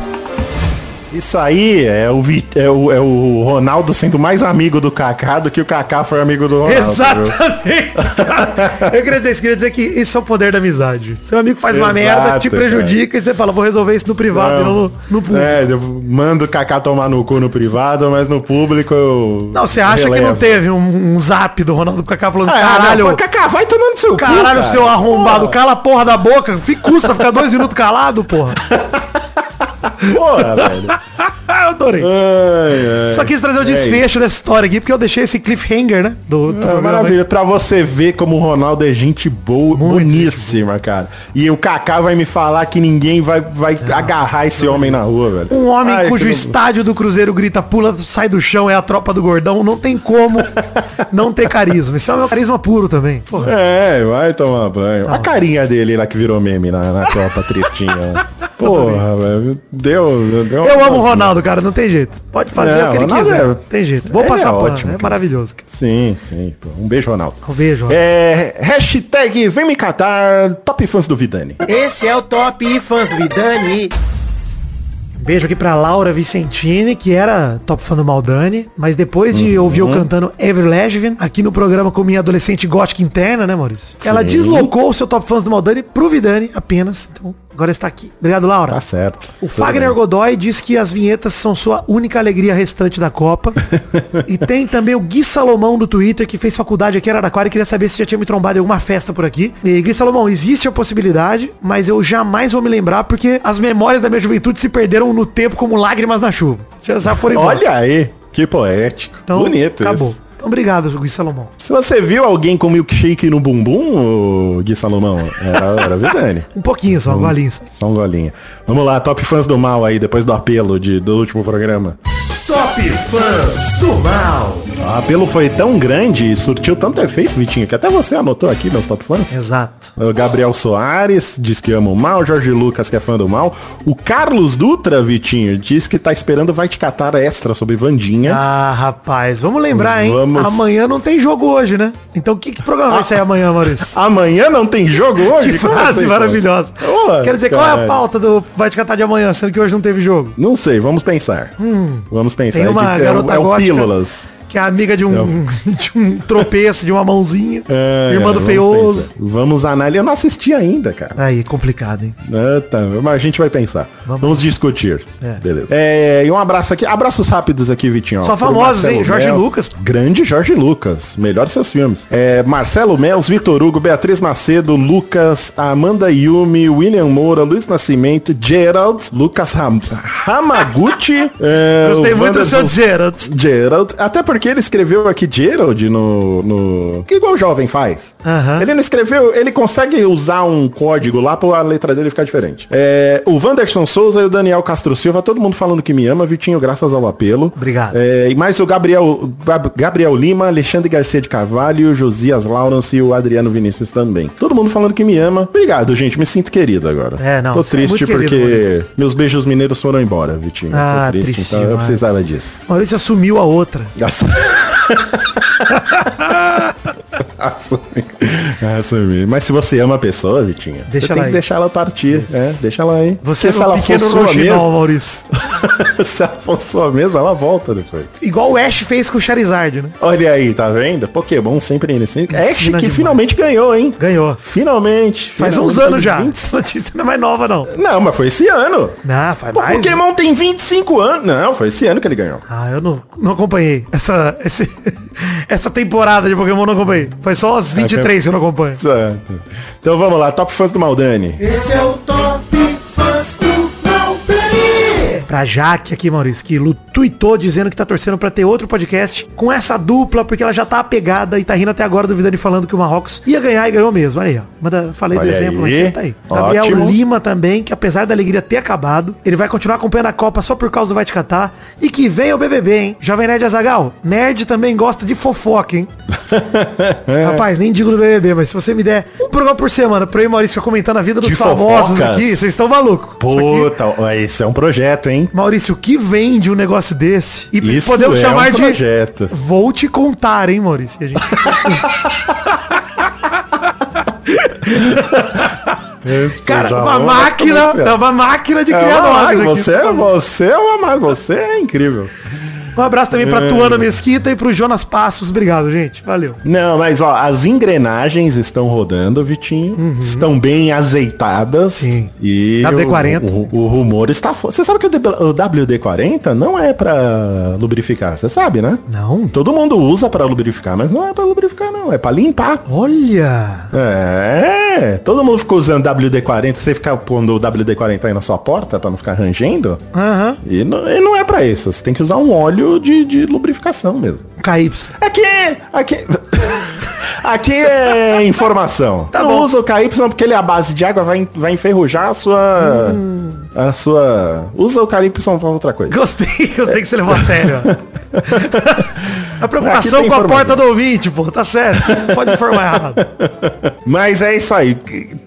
Speaker 2: Isso aí é o, é, o, é o Ronaldo sendo mais amigo do Kaká do que o Kaká foi amigo do Ronaldo.
Speaker 3: Exatamente. cara. Eu queria dizer isso, queria dizer que isso é o poder da amizade. Seu amigo faz uma
Speaker 2: Exato,
Speaker 3: merda, te prejudica e você fala, vou resolver isso no privado e não no, público.
Speaker 2: É, eu mando o Kaká tomar no cu no privado, mas no público eu.
Speaker 3: Não, você acha que não
Speaker 2: relevo.
Speaker 3: teve um, um zap do Ronaldo pro Kaká falando,
Speaker 2: Ah,
Speaker 3: caralho,
Speaker 2: não, Kaká, vai tomando seu cu,
Speaker 3: caralho,
Speaker 2: cara.
Speaker 3: seu arrombado,
Speaker 2: Porra,
Speaker 3: cala a porra da boca, fica custa ficar dois minutos calado, porra.
Speaker 2: Porra, velho.
Speaker 3: Eu adorei.
Speaker 2: Ai, ai.
Speaker 3: Só quis trazer o
Speaker 2: É
Speaker 3: desfecho dessa história aqui, porque eu deixei esse cliffhanger, né? Do, do
Speaker 2: É
Speaker 3: programa.
Speaker 2: maravilha, pra você ver como o Ronaldo é gente boa, boníssima, cara. E o Kaká vai me falar que ninguém vai, vai agarrar esse homem na rua, velho.
Speaker 3: Um homem
Speaker 2: Ai,
Speaker 3: cujo estádio do Cruzeiro grita, pula, sai do chão, é a tropa do gordão, não tem como não ter carisma. Esse é o meu carisma puro também. Porra.
Speaker 2: É, vai tomar banho. A carinha dele lá que virou meme na, na Copa, tristinha. Porra, velho. Deu, deu.
Speaker 3: Eu amo o Ronaldo, cara, não tem jeito. Pode fazer
Speaker 2: É,
Speaker 3: o que ele
Speaker 2: Ronaldo
Speaker 3: quiser.
Speaker 2: é-
Speaker 3: Tem jeito. Vou
Speaker 2: ele
Speaker 3: passar
Speaker 2: é
Speaker 3: pano,
Speaker 2: ótimo,
Speaker 3: é
Speaker 2: cara.
Speaker 3: maravilhoso.
Speaker 2: Sim, sim. pô. Um beijo, Ronaldo.
Speaker 3: Um beijo.
Speaker 2: É, hashtag vem me catar, top fãs do Vidani.
Speaker 5: Esse é o Top Fãs do Vidani.
Speaker 3: Beijo aqui pra Laura Vicentini, que era top fã do Maldani, mas depois de ouvir eu cantando Ever Lesbian, aqui no programa com minha adolescente gótica interna, né, Maurício? Ela
Speaker 2: Sim.
Speaker 3: deslocou o seu top fãs do Maldani pro Vidani apenas. Então, agora está aqui. Obrigado, Laura.
Speaker 2: Tá certo.
Speaker 3: O Fagner
Speaker 2: bem.
Speaker 3: Godoy diz que as vinhetas são sua única alegria restante da Copa. e tem também o Gui Salomão do Twitter, que fez faculdade aqui em Araraquara e queria saber se já tinha me trombado em alguma festa por aqui. E Gui Salomão, existe a possibilidade, mas eu jamais vou me lembrar porque as memórias da minha juventude se perderam no tempo como lágrimas na chuva. Já, já foram embora.
Speaker 2: Olha aí, que poético.
Speaker 3: Então,
Speaker 2: Bonito
Speaker 3: acabou.
Speaker 2: isso.
Speaker 3: Então, obrigado, Gui Salomão.
Speaker 2: Se você viu alguém com milkshake no bumbum, Gui Salomão, era, era Vidani.
Speaker 3: Um pouquinho só, um golinho. só.
Speaker 2: Só um golinho. Vamos lá, top fãs do mal aí, depois do apelo de, do último programa.
Speaker 5: Top Fãs do Mal.
Speaker 2: O apelo foi tão grande e surtiu tanto efeito, Vitinho, que até você anotou aqui, meus top fãs.
Speaker 3: Exato.
Speaker 2: O Gabriel Soares diz que ama o mal, Jorge Lucas que é fã do mal. O Carlos Dutra, Vitinho, diz que tá esperando Vai Te Catar extra sobre Vandinha.
Speaker 3: Ah, rapaz, vamos lembrar, hein?
Speaker 2: Vamos.
Speaker 3: Amanhã não tem jogo hoje, né? Então que, que programa vai sair amanhã, Maurício?
Speaker 2: Amanhã não tem jogo hoje?
Speaker 3: Que frase
Speaker 2: assim,
Speaker 3: maravilhosa. Quer dizer, qual é a pauta do Vai Te Catar de amanhã, sendo que hoje não teve jogo?
Speaker 2: Não sei, vamos pensar. Vamos pensar.
Speaker 3: Tem uma
Speaker 2: É de- é
Speaker 3: garota
Speaker 2: é o
Speaker 3: gótica
Speaker 2: Pílulas.
Speaker 3: Que é amiga de um, de um tropeço, de uma mãozinha.
Speaker 2: É,
Speaker 3: irmã do feioso.
Speaker 2: pensar. Vamos analisar. Eu não assisti ainda, cara.
Speaker 3: Aí, complicado, hein?
Speaker 2: É, tá, mas a gente vai pensar.
Speaker 3: Vamos.
Speaker 2: Vamos, discutir.
Speaker 3: É.
Speaker 2: Beleza. É, e um abraço aqui. Abraços rápidos aqui, Vitinho.
Speaker 3: Só famosos, hein? Jorge
Speaker 2: Mels.
Speaker 3: Lucas.
Speaker 2: Grande Jorge Lucas. Melhor seus filmes. É, Marcelo Mels, Vitor Hugo, Beatriz Macedo, Lucas, Amanda Yumi, William Moura, Luiz Nascimento, Gerald, Lucas Ram Hamaguchi. é,
Speaker 3: Gostei muito do seu Gerald.
Speaker 2: Gerald, até porque ele escreveu aqui Gerald no. no que igual o jovem faz.
Speaker 3: Aham.
Speaker 2: Ele não escreveu, ele consegue usar um código lá pra a letra dele ficar diferente. É, o Wanderson Souza e o Daniel Castro Silva, todo mundo falando que me ama, Vitinho, graças ao apelo.
Speaker 3: Obrigado.
Speaker 2: É, e mais o Gabriel, Gab- Gabriel Lima, Alexandre Garcia de Carvalho, Josias Lawrence e o Adriano Vinícius também. Todo mundo falando que me ama. Obrigado, gente. Me sinto querido agora.
Speaker 3: É, não,
Speaker 2: Tô
Speaker 3: é
Speaker 2: triste
Speaker 3: querido,
Speaker 2: porque
Speaker 3: Maurício.
Speaker 2: meus beijos mineiros foram embora, Vitinho.
Speaker 3: Ah,
Speaker 2: Tô triste,
Speaker 3: triste
Speaker 2: então eu
Speaker 3: demais.
Speaker 2: precisava disso.
Speaker 3: Maurício assumiu a outra.
Speaker 2: Assu- Assumi. Assumi. Mas se você ama a pessoa, Vitinho,
Speaker 3: Deixa
Speaker 2: você
Speaker 3: ela
Speaker 2: tem que
Speaker 3: aí.
Speaker 2: deixar ela partir. É, deixa ela aí.
Speaker 3: Você
Speaker 2: Porque
Speaker 3: é um pequeno
Speaker 2: sua
Speaker 3: roxinol,
Speaker 2: mesmo,
Speaker 3: Maurício.
Speaker 2: se ela for sua mesmo, ela volta depois.
Speaker 3: Igual o Ash fez com o Charizard, né?
Speaker 2: Olha aí, tá vendo? Pokémon sempre inocente. Ash que
Speaker 3: demais.
Speaker 2: finalmente ganhou, hein?
Speaker 3: Ganhou.
Speaker 2: Finalmente.
Speaker 3: Faz uns
Speaker 2: Finalmente,
Speaker 3: anos já.
Speaker 2: 20
Speaker 3: Essa notícia não é mais nova, não.
Speaker 2: Não, mas foi esse ano.
Speaker 3: Não, faz
Speaker 2: Pô,
Speaker 3: mais.
Speaker 2: Pokémon tem 25 anos. Não, foi esse ano que ele ganhou.
Speaker 3: Ah, eu não, não acompanhei. Essa, esse- essa temporada de Pokémon eu não acompanhei. Foi só as 23 que eu não acompanho.
Speaker 2: Certo. Então vamos lá, top fãs do Maldani.
Speaker 5: Esse é o Top.
Speaker 3: Pra Jaque aqui, Maurício, que tweetou dizendo que tá torcendo pra ter outro podcast com essa dupla, porque ela já tá apegada e tá rindo até agora duvidando e falando que o Marrocos ia ganhar e ganhou mesmo. Olha aí, ó. Manda, falei do
Speaker 2: Olha
Speaker 3: exemplo,
Speaker 2: aí.
Speaker 3: mas tá aí. Gabriel
Speaker 2: Ótimo.
Speaker 3: Lima também, que apesar da alegria ter acabado, ele vai continuar acompanhando a Copa só por causa do Vai Te Catar. E que vem o BBB, hein? Jovem Nerd Azagal, nerd também gosta de fofoca, hein? Rapaz, nem digo do BBB, mas se você me der um programa por semana pra eu e Maurício comentando a vida dos
Speaker 2: De
Speaker 3: famosos
Speaker 2: fofocas?
Speaker 3: aqui, vocês estão malucos. Isso aqui-
Speaker 2: Puta, esse é um projeto, hein?
Speaker 3: Maurício, o que vende um negócio desse? E
Speaker 2: Isso
Speaker 3: podemos
Speaker 2: é
Speaker 3: chamar
Speaker 2: um
Speaker 3: de.
Speaker 2: projeto.
Speaker 3: Vou te contar, hein, Maurício? E a gente- Cara,
Speaker 2: já
Speaker 3: uma
Speaker 2: vou
Speaker 3: máquina, é uma máquina de
Speaker 2: É
Speaker 3: criar
Speaker 2: uma
Speaker 3: nomes
Speaker 2: máquina,
Speaker 3: aqui.
Speaker 2: você, é- você é uma você é incrível.
Speaker 3: Um abraço também
Speaker 2: É.
Speaker 3: pra Tuana Mesquita e pro Jonas Passos. Obrigado, gente. Valeu.
Speaker 2: Não, mas ó, as engrenagens estão rodando, Vitinho. Estão bem azeitadas.
Speaker 3: Sim.
Speaker 2: E
Speaker 3: WD-40.
Speaker 2: O, o- o rumor está fo- Você sabe que o WD-40 não é pra lubrificar, você sabe, né?
Speaker 3: Não.
Speaker 2: Todo mundo usa pra lubrificar, mas não é pra lubrificar, não. É pra limpar.
Speaker 3: Olha.
Speaker 2: É, todo mundo ficou usando WD-40. Você ficar pondo o WD-40 aí na sua porta pra não ficar rangendo.
Speaker 3: Aham.
Speaker 2: E não, e não é pra isso. Você tem que usar um óleo de, de lubrificação mesmo.
Speaker 3: KY.
Speaker 2: Aqui, aqui, aqui é informação.
Speaker 3: Tá
Speaker 2: não
Speaker 3: bom.
Speaker 2: usa o KY porque ele é a base de água, vai, vai enferrujar a sua,
Speaker 3: Hum.
Speaker 2: A sua. Usa o KY pra outra coisa.
Speaker 3: Gostei, gostei que você levou a sério. a preocupação com a porta do ouvinte, pô. Tá certo. Pode informar errado.
Speaker 2: Mas é isso aí,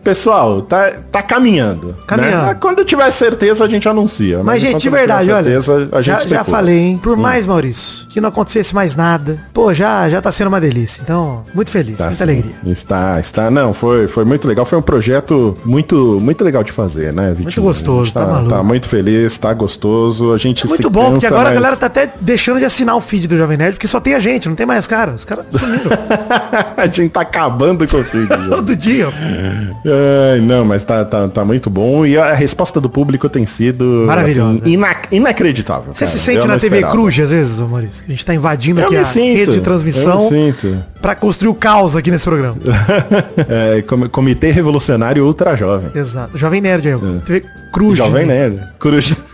Speaker 2: pessoal. Tá, tá caminhando.
Speaker 3: Caminhando.
Speaker 2: né? Quando tiver certeza a gente anuncia.
Speaker 3: Mas, gente,
Speaker 2: enquanto
Speaker 3: de verdade, olha.
Speaker 2: certeza, a gente
Speaker 3: já, já falei, hein?
Speaker 2: Hum.
Speaker 3: Por mais, Maurício, que não acontecesse mais nada. Pô, já, já tá sendo uma delícia. Então, muito feliz,
Speaker 2: Tá
Speaker 3: muita
Speaker 2: sim.
Speaker 3: alegria.
Speaker 2: Está, está. Não, foi, foi muito legal. Foi um projeto muito, muito legal de fazer, né, Vitinho?
Speaker 3: gostoso,
Speaker 2: A gente
Speaker 3: tá maluco.
Speaker 2: Tá muito feliz, tá gostoso. A gente
Speaker 3: É muito
Speaker 2: se
Speaker 3: bom, porque
Speaker 2: cansa,
Speaker 3: agora a
Speaker 2: mas-
Speaker 3: galera tá até deixando de assinar o feed do Jovem Nerd, porque só tem a gente, não tem mais cara. Os caras sumiram
Speaker 2: a gente tá acabando com o feed.
Speaker 3: todo dia.
Speaker 2: Ai, não, mas tá, tá, tá muito bom. E a resposta do público tem sido
Speaker 3: Maravilhosa.
Speaker 2: assim, inac- inacreditável.
Speaker 3: Você
Speaker 2: cara.
Speaker 3: se sente
Speaker 2: Eu
Speaker 3: na TV
Speaker 2: esperava.
Speaker 3: Cruz, às vezes, Maurício? Que a gente tá invadindo
Speaker 2: Eu
Speaker 3: aqui a
Speaker 2: sinto,
Speaker 3: rede de transmissão
Speaker 2: eu me sinto.
Speaker 3: pra construir o caos aqui nesse programa.
Speaker 2: É, com- Comitê Revolucionário Ultra Jovem.
Speaker 3: Exato. Jovem Nerd aí, ó. TV Cruz.
Speaker 2: Jovem Nerd. Cruz.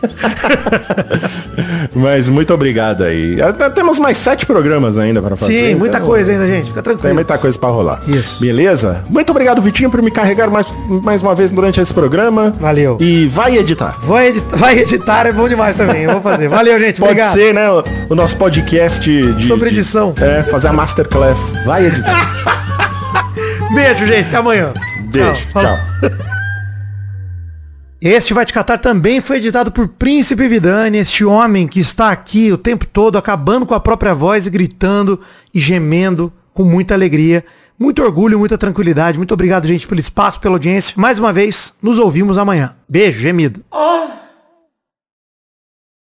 Speaker 2: Mas muito obrigado aí. Ah, Temos mais sete programas ainda para fazer.
Speaker 3: Sim, muita
Speaker 2: então-
Speaker 3: coisa ainda, gente. Fica tranquilo.
Speaker 2: Tem muita coisa pra rolar.
Speaker 3: Isso.
Speaker 2: Beleza? Muito obrigado, Vitinho, por me carregar mais, mais uma vez durante esse programa.
Speaker 3: Valeu.
Speaker 2: E vai editar.
Speaker 3: Vou editar, vai editar, é bom demais também. Eu vou fazer. Valeu, gente.
Speaker 2: Pode
Speaker 3: obrigado.
Speaker 2: ser, né? O, o nosso podcast de.
Speaker 3: Sobre
Speaker 2: de-
Speaker 3: edição.
Speaker 2: É, fazer a masterclass. Vai editar.
Speaker 3: Beijo, gente. Até amanhã.
Speaker 2: Beijo.
Speaker 3: Tchau.
Speaker 2: Tchau.
Speaker 3: Este Vai Te Catar também foi editado por Príncipe Vidani, este homem que está aqui o tempo todo acabando com a própria voz e gritando e gemendo com muita alegria. Muito orgulho, muita tranquilidade. Muito obrigado, gente, pelo espaço, pela audiência. Mais uma vez, nos ouvimos amanhã. Beijo, gemido.
Speaker 5: Oh,